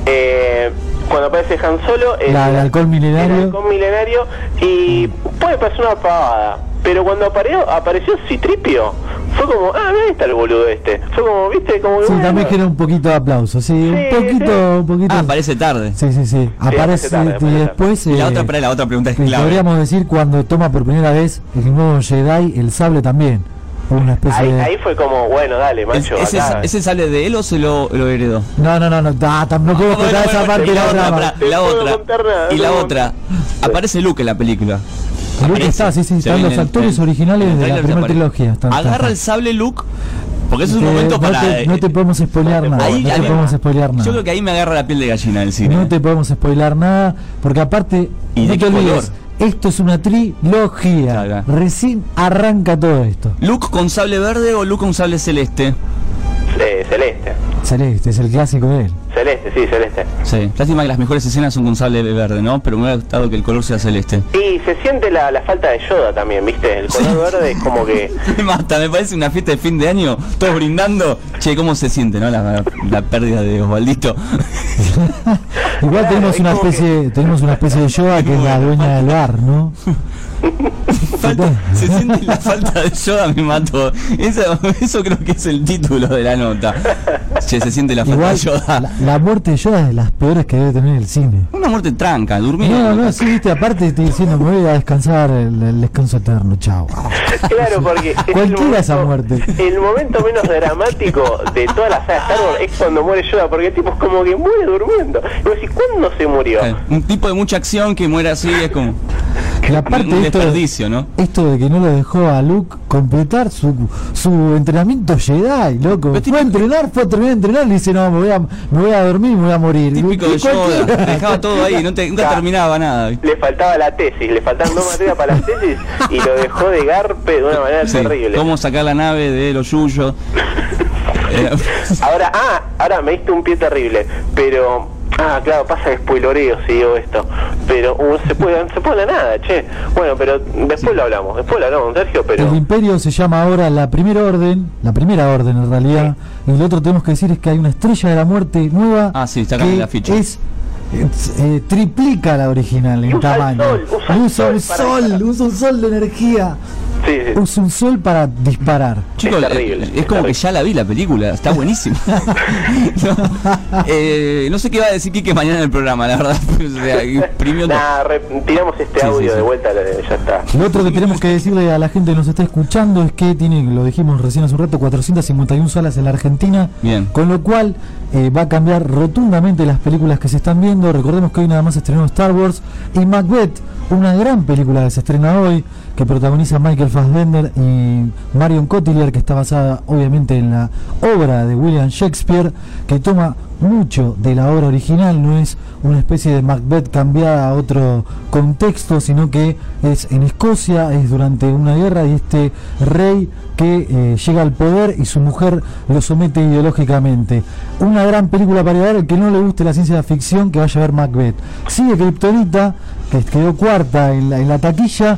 eh, cuando aparece Han Solo, el, La- el halcón milenario. el halcón milenario, y puede parecer una pavada, pero cuando apareció, apareció Citripio, fue como, ah, ahí está el boludo este. Fue como, viste, como que, sí, bueno, también genera un poquito de aplauso, sí, un poquito, sí. un poquito. Ah, aparece tarde. Sí, sí, sí, aparece aparece tarde, y después... Y la eh, otra, para la otra pregunta es clave. podríamos decir cuando toma por primera vez el nuevo Jedi, el sable también. Una especie ahí, de... ahí fue como, bueno, dale, ¿Es- macho, ¿Ese, acá. ese sale de él o se lo, lo heredó? No, no, no, no, ah, tam- no puedo Bueno, contar bueno, esa bueno, parte y de la la otra, trama. pará, y la No otra. Y la no otra. Aparece Luke en la película. Luke Aparece. está, sí, sí, Se están los actores originales de la primera aparece. trilogía. están- Agarra están- el sable Luke. Porque ese es un Te- momento no para. Te, no te podemos spoilear nada. Ahí- no ahí te podemos spoilear nada. Yo creo que ahí me agarra la piel de gallina del cine. No te podemos spoilear nada, porque aparte, ¿Y de te qué olvides, esto es una trilogía. Recién arranca todo esto. ¿Luke con sable verde o Luke con sable celeste? Eh, celeste, Celeste, es el clásico de él. celeste, sí, celeste. Sí. Lástima que las mejores escenas son con sable verde, ¿no? Pero me hubiera gustado que el color sea celeste. Y se siente la, la falta de Yoda también, ¿viste? El color verde es como que... Me mata, me parece una fiesta de fin de año, todos brindando. Che, ¿cómo se siente, no? La, la pérdida de Osvaldito. Igual Claro, tenemos es una que- especie, tenemos una especie de Yoda que es la dueña del bar, ¿no? Falta- se siente la falta de Yoda, me mató. Eso, eso creo que es el título de la nota. Che, se siente la falta Igual de Yoda. la, la muerte de Yoda es de las peores que debe tener el cine. Una muerte tranca, durmiendo. No, no, sí, viste, aparte estoy diciendo, me voy a descansar el, el descanso eterno, chao. Claro, porque... es el Cualquiera esa momento- muerte. El momento menos dramático de toda la saga de Star Wars es cuando muere Yoda, porque el tipo es como que muere durmiendo. Y vos decís, ¿cuándo se murió? Eh, Un tipo de mucha acción que muere así es como Y aparte un esto, desperdicio, ¿no? esto de que no lo dejó a Luke completar su, su entrenamiento Jedi, loco. Pero Fue a entrenar, fue a terminar de entrenar y dice, no, me voy a, me voy a dormir y me voy a morir. Típico de Yoda, dejaba todo ahí, no te- nunca Claro. terminaba nada. Le faltaba la tesis, le faltaban dos materias para la tesis y lo dejó de garpe de una manera Sí, terrible. cómo sacar la nave de los yuyos. Ahora, ah, ahora me diste un pie terrible, pero ah, claro, pasa que spoiloreo si digo esto, pero uh, se puede, no se puede nada, che. Bueno, pero después lo hablamos, después lo hablamos, Sergio, pero El imperio se llama ahora la primera orden, la primera orden en realidad, y lo otro que tenemos que decir es que hay una estrella de la muerte nueva Ah, sí, está acá que en la ficha. es eh, triplica la original en usa el tamaño. sol, usa el usa un sol para usa un sol de energía. Sí, sí. Usa un sol para disparar. Chicos, Es terrible, eh, es es como que ya la vi la película, está buenísima. no, eh, no sé qué va a decir Kike mañana en el programa, la verdad. O sea, imprimió todo. Nah, re- tiramos este Sí, audio sí, de vuelta, ya está. Lo otro que tenemos que decirle a la gente que nos está escuchando es que tiene, lo dijimos recién hace un rato, 451 salas en la Argentina. Bien. Con lo cual eh, va a cambiar rotundamente las películas que se están viendo. Recordemos que hoy nada más estrenó Star Wars y Macbeth, una gran película que se estrena hoy, que protagoniza Michael Fassbender y Marion Cotillard, que está basada obviamente en la obra de William Shakespeare, que toma mucho de la obra original, no es una especie de Macbeth cambiada a otro contexto, sino que es en Escocia, es durante una guerra y este rey que eh, llega al poder y su mujer lo somete ideológicamente. Una gran película para ver, el que no le guste la ciencia ficción, que vaya a ver Macbeth. Sigue Kryptonita, que quedó cuarta en la, en la taquilla.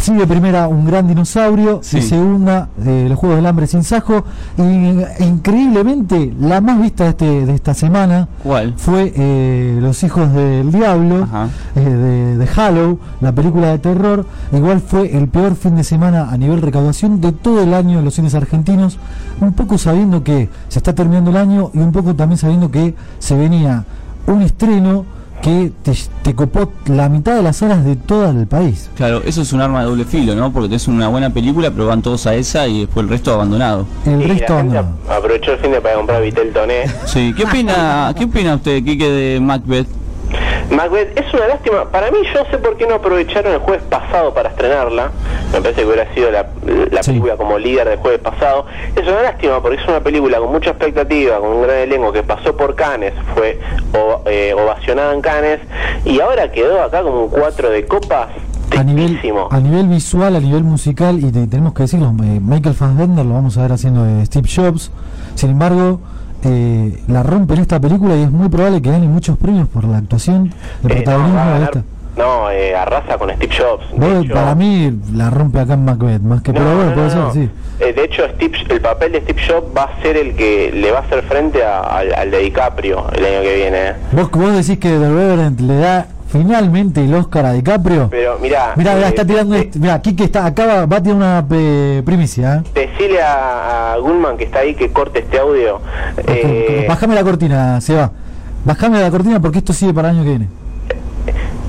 Sigue primera un gran dinosaurio Sí. y segunda eh, los Juegos del Hambre sin sajo y e increíblemente la más vista de, este, de esta semana ¿Cuál? fue eh, Los Hijos del Diablo eh, de, de Hallow, la película de terror. Igual fue el peor fin de semana a nivel recaudación de todo el año en los cines argentinos. Un poco sabiendo que se está terminando el año y un poco también sabiendo que se venía un estreno que te, te copó la mitad de las salas de todo el país. Claro, eso es un arma de doble filo, ¿no? Porque es una buena película, pero van todos a esa y después el resto abandonado. El Y resto la gente abandonado. aprovechó el fin de para comprar Vitel Toné. Sí, ¿qué opina, qué opina usted, Kike, de Macbeth? Macbeth es una lástima. Para mí, yo sé por qué no aprovecharon el jueves pasado para estrenarla. Me parece que hubiera sido la, la Sí. película como líder del jueves pasado. Es una lástima porque es una película con mucha expectativa, con un gran elenco que pasó por Cannes, fue o- eh, ovacionada en Cannes y ahora quedó acá como un cuatro de copas. A nivel, a nivel visual, a nivel musical, y te- tenemos que decirlo, eh, Michael Fassbender lo vamos a ver haciendo de Steve Jobs. Sin embargo, eh, la rompe en esta película y es muy probable que gane muchos premios por la actuación, el Eh, protagonismo a de esta. no, eh, arrasa con Steve Jobs. De Vos, para mí la rompe acá en Macbeth, más que No, pero bueno, no, puede ser, sí. Eh, de hecho, Steve, el papel de Steve Jobs va a ser el que le va a hacer frente a- al, al de DiCaprio el año que viene. ¿eh? Vos, vos decís que The Reverend le da finalmente el Oscar a DiCaprio. Pero mira, Mirá, mirá, eh, está tirando. eh, este- mirá, Kike está, acá va, a tirar una eh, primicia. ¿eh? Decile a, a Gullman que está ahí que corte este audio. Eh, Bajame la cortina, se va. Bajame la cortina porque esto sigue para el año que viene.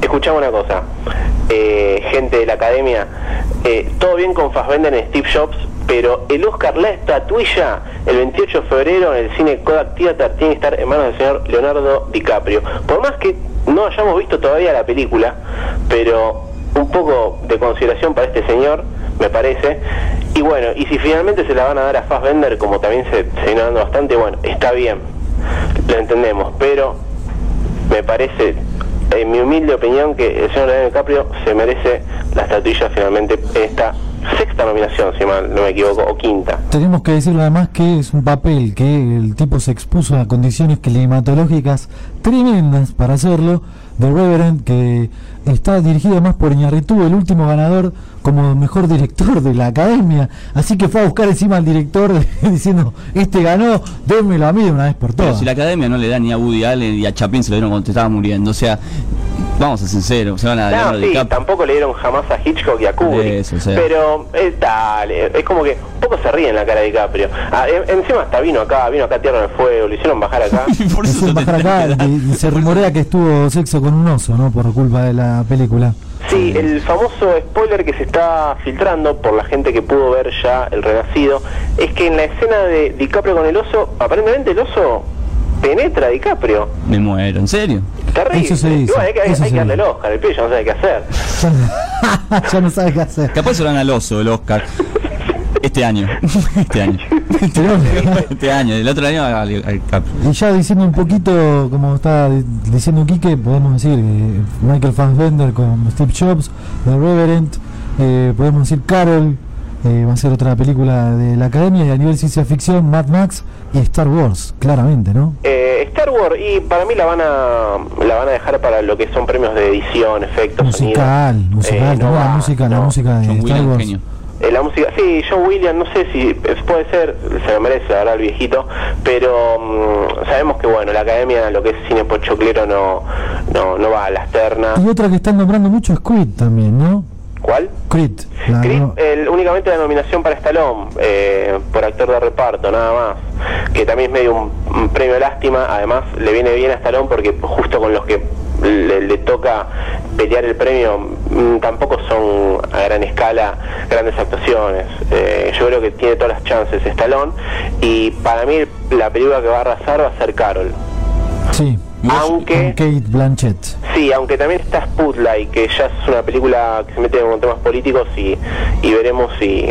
escuchame una cosa, eh, gente de la academia, eh, todo bien con Fassbender en Steve Jobs, pero el Oscar, la estatuilla, el 28 de febrero en el cine Kodak Theater tiene que estar en manos del señor Leonardo DiCaprio. Por más que no hayamos visto todavía la película, pero un poco de consideración para este señor, me parece. Y bueno, y si finalmente se la van a dar a Fassbender, como también se, se viene dando bastante, bueno, está bien, lo entendemos, pero me parece, en mi humilde opinión, que el señor Leonardo DiCaprio se merece la estatuilla finalmente en esta sexta nominación, si mal no me equivoco, o quinta. Tenemos que decirlo además que es un papel que el tipo se expuso a condiciones climatológicas tremendas para hacerlo. The Reverend, que está dirigido además por Iñárritu, el último ganador como mejor director de la academia. Así que fue a buscar encima al director diciendo: Este ganó, démelo a mí de una vez por Pero todas. si la academia no le da ni a Woody Allen y a Chaplin se lo dieron cuando te estaba muriendo. O sea, vamos a ser sinceros, se van a No, sí, tampoco le dieron jamás a Hitchcock y a Kubrick. Eso, o sea. Pero es tal, es como que un poco se ríe en la cara de DiCaprio. Ah, en- encima hasta vino acá, vino acá a Tierra del Fuego, lo hicieron bajar acá. Por eso Eso te bajar acá, que se rumorea que estuvo sexo con un oso, ¿no? Por culpa de la película. Sí, el famoso spoiler que se está filtrando por la gente que pudo ver ya el renacido es que en la escena de DiCaprio con el oso, aparentemente el oso penetra a DiCaprio. Me muero, ¿en serio? Terrible. Eso se Y dice, bueno, hay que, hay eso que se darle el. Oscar, el pibe ya no sabe qué hacer. Ya, ya no sabe qué hacer. Capaz se lo dan al oso el Oscar. Este año. Este año. Tenemos- Este año. El otro año al, al DiCaprio. Y ya diciendo un poquito, como está di- diciendo Quique, podemos decir eh, Michael Fassbender con Steve Jobs, The Reverend, eh, podemos decir Carol, eh, va a ser otra película de la academia, y a nivel ciencia ficción, Mad Max y Star Wars, claramente, ¿no? Eh, Star Wars, y para mí la van a la van a dejar para lo que son premios de edición, efectos, Musical, sonido. musical, Eh, no la música, la no. música de John Star Wars. genio. Eh, la música, sí, John Williams, no sé si eh, puede ser, se lo merece ahora el viejito, pero mm, sabemos que bueno, la academia, lo que es cine pochoclero no, no, no va a las ternas. Y otra que están nombrando mucho es Creed también, ¿no? ¿Cuál? Creed. la- Creed, no- el- únicamente la nominación para Stallone, eh, por actor de reparto, nada más. Que también es medio un, un premio lástima, además le viene bien a Stallone porque justo con los que le, le toca pelear el premio mm, tampoco son a gran escala grandes actuaciones. Eh, yo creo que tiene todas las chances Stallone y para mí la película que va a arrasar va a ser Carol. sí, Aunque... Kate Blanchett. Sí, aunque también está Spotlight, que ya es una película que se mete con temas políticos y, y veremos si,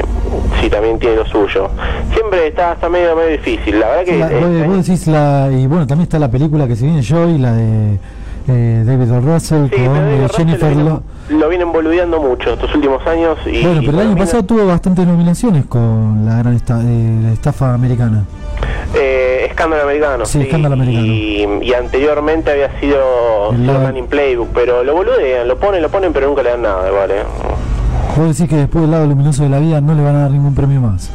si también tiene lo suyo. Siempre está, está medio, medio difícil, la verdad que... La- eh, vos, decís la. Y bueno, también está la película que se viene Joy, la de eh, David. Russell sí, con eh, Russell Jennifer lo, vienen, lo vienen boludeando mucho estos últimos años y... Bueno, pero el año pasado tuvo bastantes nominaciones con la gran esta- eh, la estafa americana. Eh, Escándalo Americano. Sí, Escándalo Americano. Y, y anteriormente había sido El Silver lado- Man in Playbook, pero lo boludean, lo ponen, lo ponen, pero nunca le dan nada, ¿vale? Vos decís que después del lado luminoso de la vida no le van a dar ningún premio más.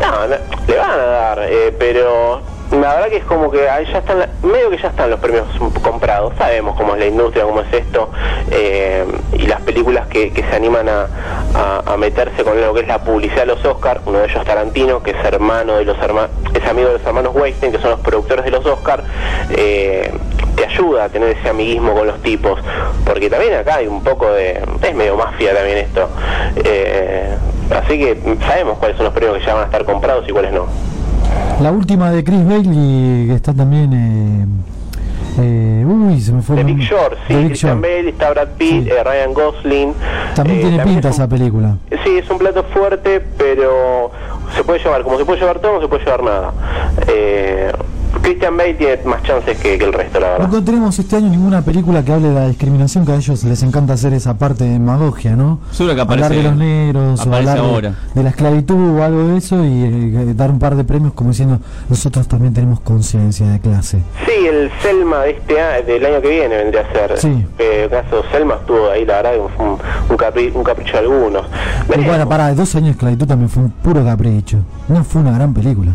No, no, le van a dar, eh, pero la verdad que es como que ahí ya están, medio que ya están los premios comprados. Sabemos cómo es la industria, cómo es esto, eh, y las películas que, se animan a meterse con lo que es la publicidad de los Oscars. Uno de ellos Tarantino, que es hermano de los hermanos, es amigo de los hermanos Weinstein, que son los productores de los Oscars. Eh, te ayuda a tener ese amiguismo con los tipos, porque también acá hay un poco de, es medio mafia también esto. Eh, así que sabemos cuáles son los premios que ya van a estar comprados y cuáles no. La última de Chris Bailey, que está también Eh, uy, se me fue el Big. Short, sí, Big Christian Short. Bale, está Brad Pitt, Sí. eh, Ryan Gosling. También eh, tiene pinta es un- esa película. Sí, es un plato fuerte, pero se puede llevar, como se puede llevar todo, no se puede llevar nada. Eh, Christian Bale tiene más chances que, que el resto, la verdad. No tenemos este año ninguna película que hable de la discriminación, que a ellos les encanta hacer esa parte de demagogia, ¿no? Seguro que hablar aparece- de los negros o hablar de, ahora. de la esclavitud o algo de eso y eh, dar un par de premios como diciendo nosotros también tenemos conciencia de clase. Sí, el Selma de este a- del año que viene vendría a ser. Sí. Eh, el caso Selma estuvo ahí, la verdad, que fue un, un, capri- un capricho de algunos. Y Veremos. bueno, para dos años de esclavitud también fue un puro capricho. No fue una gran película.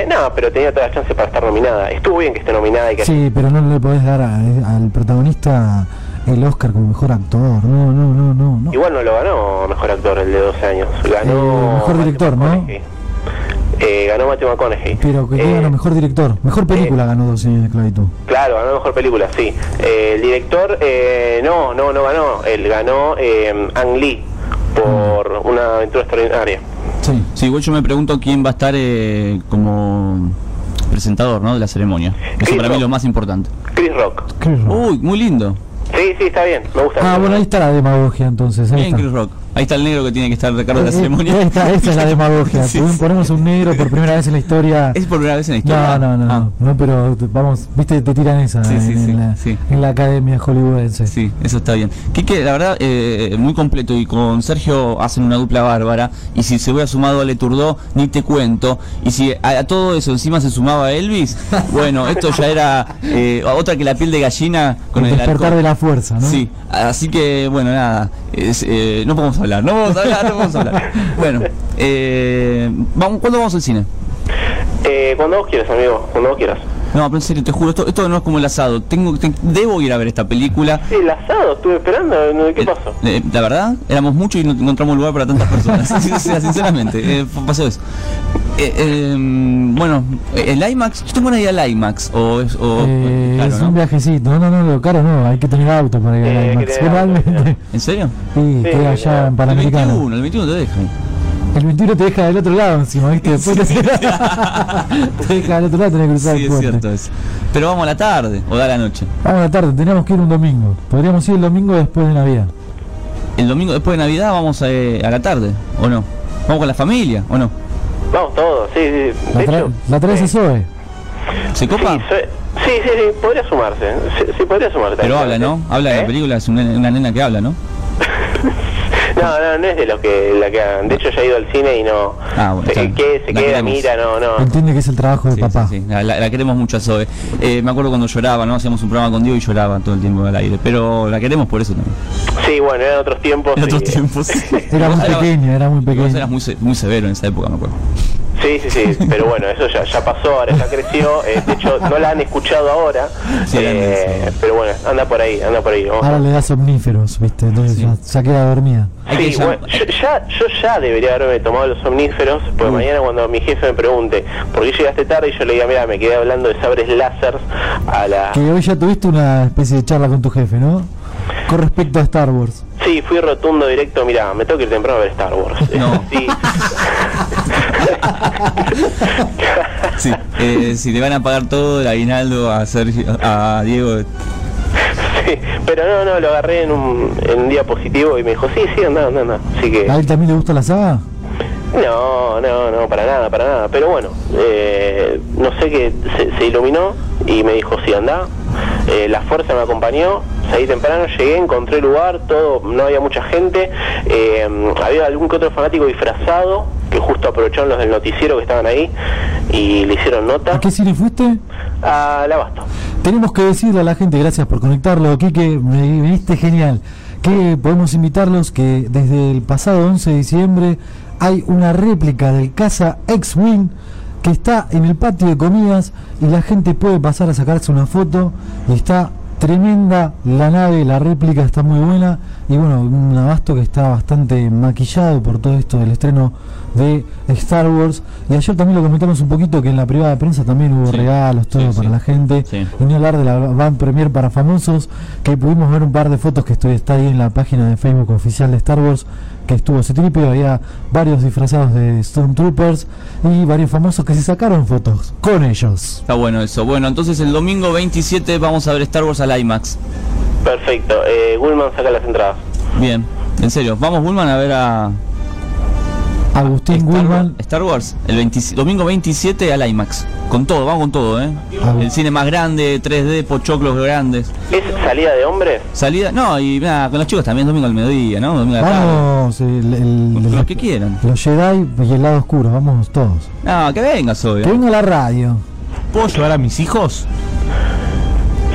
Eh, no, pero tenía todas las chances para estar nominada. Estuvo bien que esté nominada y que Sí, pero no le podés dar a- al protagonista el Oscar como mejor actor. No, no, no, no. no. Igual no lo ganó mejor actor el de 12 años. Ganó. Eh, mejor Matthew director, ¿no? Eh, ganó Matthew McConaughey. Pero que Eh, ganó mejor director. Mejor película ganó dos años de esclavitud. Claro, ganó mejor película, sí. Eh, el director, eh, no, no, no ganó. Él ganó eh, Ang Lee por una aventura extraordinaria. Sí. Sí, igual yo me pregunto quién va a estar eh, como presentador ¿no? de la ceremonia. Eso Chris para mí es Rock. lo más importante. Chris Rock. Chris Rock. Uy, muy lindo. Sí, sí, está bien, me gusta. Ah, bueno, ahí está la demagogia entonces. Ahí Bien, está. Chris Rock. Ahí está el negro que tiene que estar de cargo de la Eh, eh, ceremonia. ahí está, esa es la demagogia. Sí, Pon- sí. Ponemos un negro por primera vez en la historia. ¿Es por primera vez en la historia? No, no, no, Ah, no, pero vamos, viste, te tiran esa Sí, sí, en, sí, en la, sí. en la academia hollywoodense. Sí, eso está bien. Quique, la verdad, eh, muy completo y con Sergio hacen una dupla bárbara. Y si se hubiera sumado a Leturdó, ni te cuento. Y si a, a todo eso encima se sumaba Elvis, bueno, esto ya era eh, otra que la piel de gallina con el el, despertar alcohol. de la fuerza, ¿no? Sí, así que bueno, nada, es, eh, no podemos hablar, no podemos hablar, no podemos hablar. Bueno, eh, vamos, ¿cuándo vamos al cine? Eh, cuando vos quieras, amigo, cuando vos quieras. No, pero en serio, te juro, esto, esto no es como el asado. Tengo, te- debo ir a ver esta película. Sí, el asado, estuve esperando, no, ¿qué Eh, pasó? eh, la verdad, éramos muchos y no encontramos lugar para tantas personas. Sinceramente, eh, pasó eso. Eh, eh, bueno, eh, el IMAX, yo tengo una idea del IMAX. O es, o, Eh, claro, es ¿no? un viajecito. No, no, no, caro no, hay que tener auto para ir Eh, a hay que IMAX. auto, Realmente. ¿En serio? Sí, Sí, queda allá claro. en El Panamericano. 21, el 21 te dejan. El 21 te deja del otro lado encima, ¿viste? Después te, te deja del otro lado, tenés que cruzar Sí, el es puente. cierto eso. Pero vamos a la tarde o a la noche. Vamos a la tarde, teníamos que ir un domingo. Podríamos ir el domingo después de Navidad. El domingo después de Navidad vamos a, eh, a la tarde, ¿o no? ¿Vamos con la familia, o no? Vamos todos, sí, sí. La, De tra hecho, la traes eh, a Zoe. ¿Se copa? Sí, soy- sí, sí, sí, podría sumarse. Sí, sí, podría sumarse. Pero habla, ¿no? Habla de ¿Eh? la película, es una, una nena que habla, ¿no? No, no, no es de lo que la que hagan. De hecho, ya he ido al cine y no. Ah, bueno, se, está bien. que- se La queda, queremos. mira, no, no. Entiende que es el trabajo de Sí, papá. sí, sí. La, la- la queremos mucho a Zoe. Eh, me acuerdo cuando lloraba, ¿no? Hacíamos un programa con Diego y lloraba todo el tiempo al aire. Pero la queremos por eso también. Sí, bueno, eran otros tiempos. En otros y- tiempos. Era muy pequeño, era muy Vos pequeño. eras muy, se- muy severo en esa época, me acuerdo. Sí, sí, sí, pero bueno, eso ya, ya pasó, ahora ya creció. eh, de hecho, no la han escuchado ahora. Sí, eh, pero bueno, anda por ahí, anda por ahí. vamos. Ahora le da somníferos, ¿viste? Entonces Sí. ya, ya queda dormida. Que Sí, bueno, yo ya, yo ya debería haberme tomado los somníferos, porque mañana cuando mi jefe me pregunte por qué llegaste tarde, y yo le diga, mira, me quedé hablando de sabres láser a la... Que hoy ya tuviste una especie de charla con tu jefe, ¿no? Con respecto a Star Wars. Sí, fui rotundo directo, mira, me tengo que ir temprano a ver Star Wars. No. Sí. Sí, eh, si le van a pagar todo el aguinaldo a Sergio, a Diego, Sí, pero no, no, lo agarré en un, en un día positivo y me dijo, sí, sí, anda, anda, anda. Así que... ¿A él también le gusta la saga? No, no, no, para nada, para nada. Pero bueno, eh, no sé qué, se, se iluminó y me dijo, sí, anda. Eh, la fuerza me acompañó, salí temprano, llegué, encontré lugar, todo, no había mucha gente. eh, había algún que otro fanático disfrazado que justo aprovecharon los del noticiero que estaban ahí y le hicieron nota ¿A qué cine fuiste? al abasto. Tenemos que decirle a la gente, gracias por conectarlo, Quique, me viniste genial, que podemos invitarlos que desde el pasado 11 de diciembre hay una réplica del Casa X-Wing que está en el patio de comidas y la gente puede pasar a sacarse una foto y está tremenda la nave, la réplica está muy buena y bueno, un abasto que está bastante maquillado por todo esto del estreno de Star Wars. Y ayer también lo comentamos un poquito que en la privada de prensa también hubo Sí. regalos, todo Sí, para sí. la gente. Sí. Y ni hablar de la van premier para famosos, que pudimos ver un par de fotos que estoy, está ahí en la página de Facebook oficial de Star Wars, que estuvo Citripio, había varios disfrazados de Stormtroopers y varios famosos que se sacaron fotos con ellos. Está bueno eso. Bueno, entonces el domingo 27 vamos a ver Star Wars al IMAX. Perfecto. Eh, Gullman saca las entradas. Bien, en serio. Vamos, Bullman, a ver a Agustín Star, Star Wars el 20 domingo 27 al IMAX. Con todo, vamos con todo, ¿eh? El cine más grande, 3D, pochoclos grandes. ¿Es salida de hombres? Salida, no, y nada, con los chicos también domingo al mediodía, ¿no? Domingo a la tarde. vamos, el, el- Los el- que quieran. los Jedi y el lado oscuro, vamos todos. No, que vengas hoy. Que venga la radio. ¿Puedo llevar a mis hijos?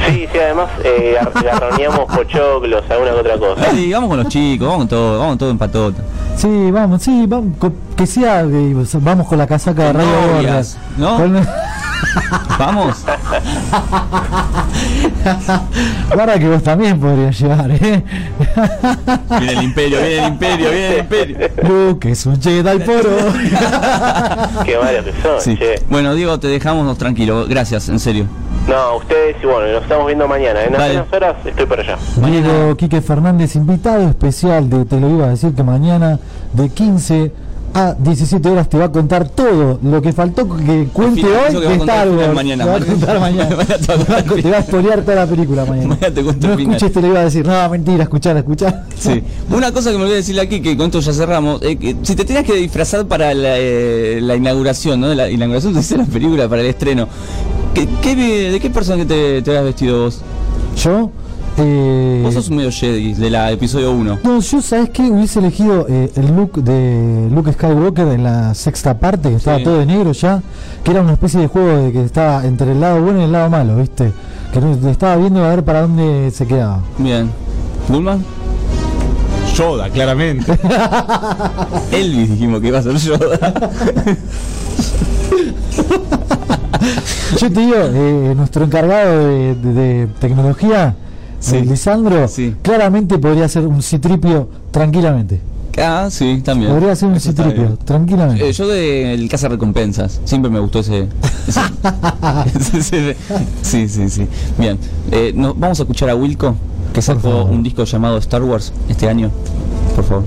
Sí, sí, además eh, gar- garroneamos pochoclos, alguna que otra cosa. Sí, vamos con los chicos, vamos con todo, vamos con todo en patota. Sí, vamos, sí, vamos, que sea, eh, vamos con la casaca de Radio novias. ¿no? Con- Vamos. Guarda que vos también podrías llevar, ¿eh? Viene el imperio, viene el imperio, viene el imperio. Luke es un Jedi por hoy. Qué malos que son, Sí. che. Bueno, Diego, te dejamos tranquilo. Gracias, en serio. No, ustedes y bueno, nos estamos viendo mañana. En Dale. unas horas estoy por allá. Diego Quique Fernández, invitado especial de Te lo iba a decir que mañana de 15 a 17 horas te va a contar todo lo que faltó que cuente final, hoy que va de a contar Star Wars. mañana. Te va a contar mañana. Mañana te va a Te va spoilear toda la película mañana. Mañana te cuento No escuches, te lo iba a decir. No, mentira, escuchar, escuchar. Sí. Una cosa que me olvidé decirle aquí, que con esto ya cerramos, eh, que si te tenías que disfrazar para la, eh, la inauguración, ¿no? La inauguración de la película, para el estreno, ¿qué, qué- ¿de qué personaje te, te has vestido vos? Yo, eh, Vos sos un medio Jedi de la episodio 1. No, yo sabes que hubiese elegido eh, el look de Luke Skywalker en la sexta parte, que estaba Sí. todo de negro ya, que era una especie de juego de que estaba entre el lado bueno y el lado malo, ¿viste? Que no- estaba viendo a ver para dónde se quedaba. Bien. ¿Bullman? Yoda, claramente. Elvis dijimos que iba a ser Yoda. Yo te digo, eh, nuestro encargado de, de- de tecnología, Sí. Lisandro, Sí. claramente podría ser un citripio tranquilamente. ah, sí, también. Podría ser un Eso citripio, tranquilamente. Eh, yo de el Casa Recompensas, siempre me gustó ese. ese- ese- sí, sí, sí. Bien, eh, nos- vamos a escuchar a Wilco, que sacó un disco llamado Star Wars este año. Por favor.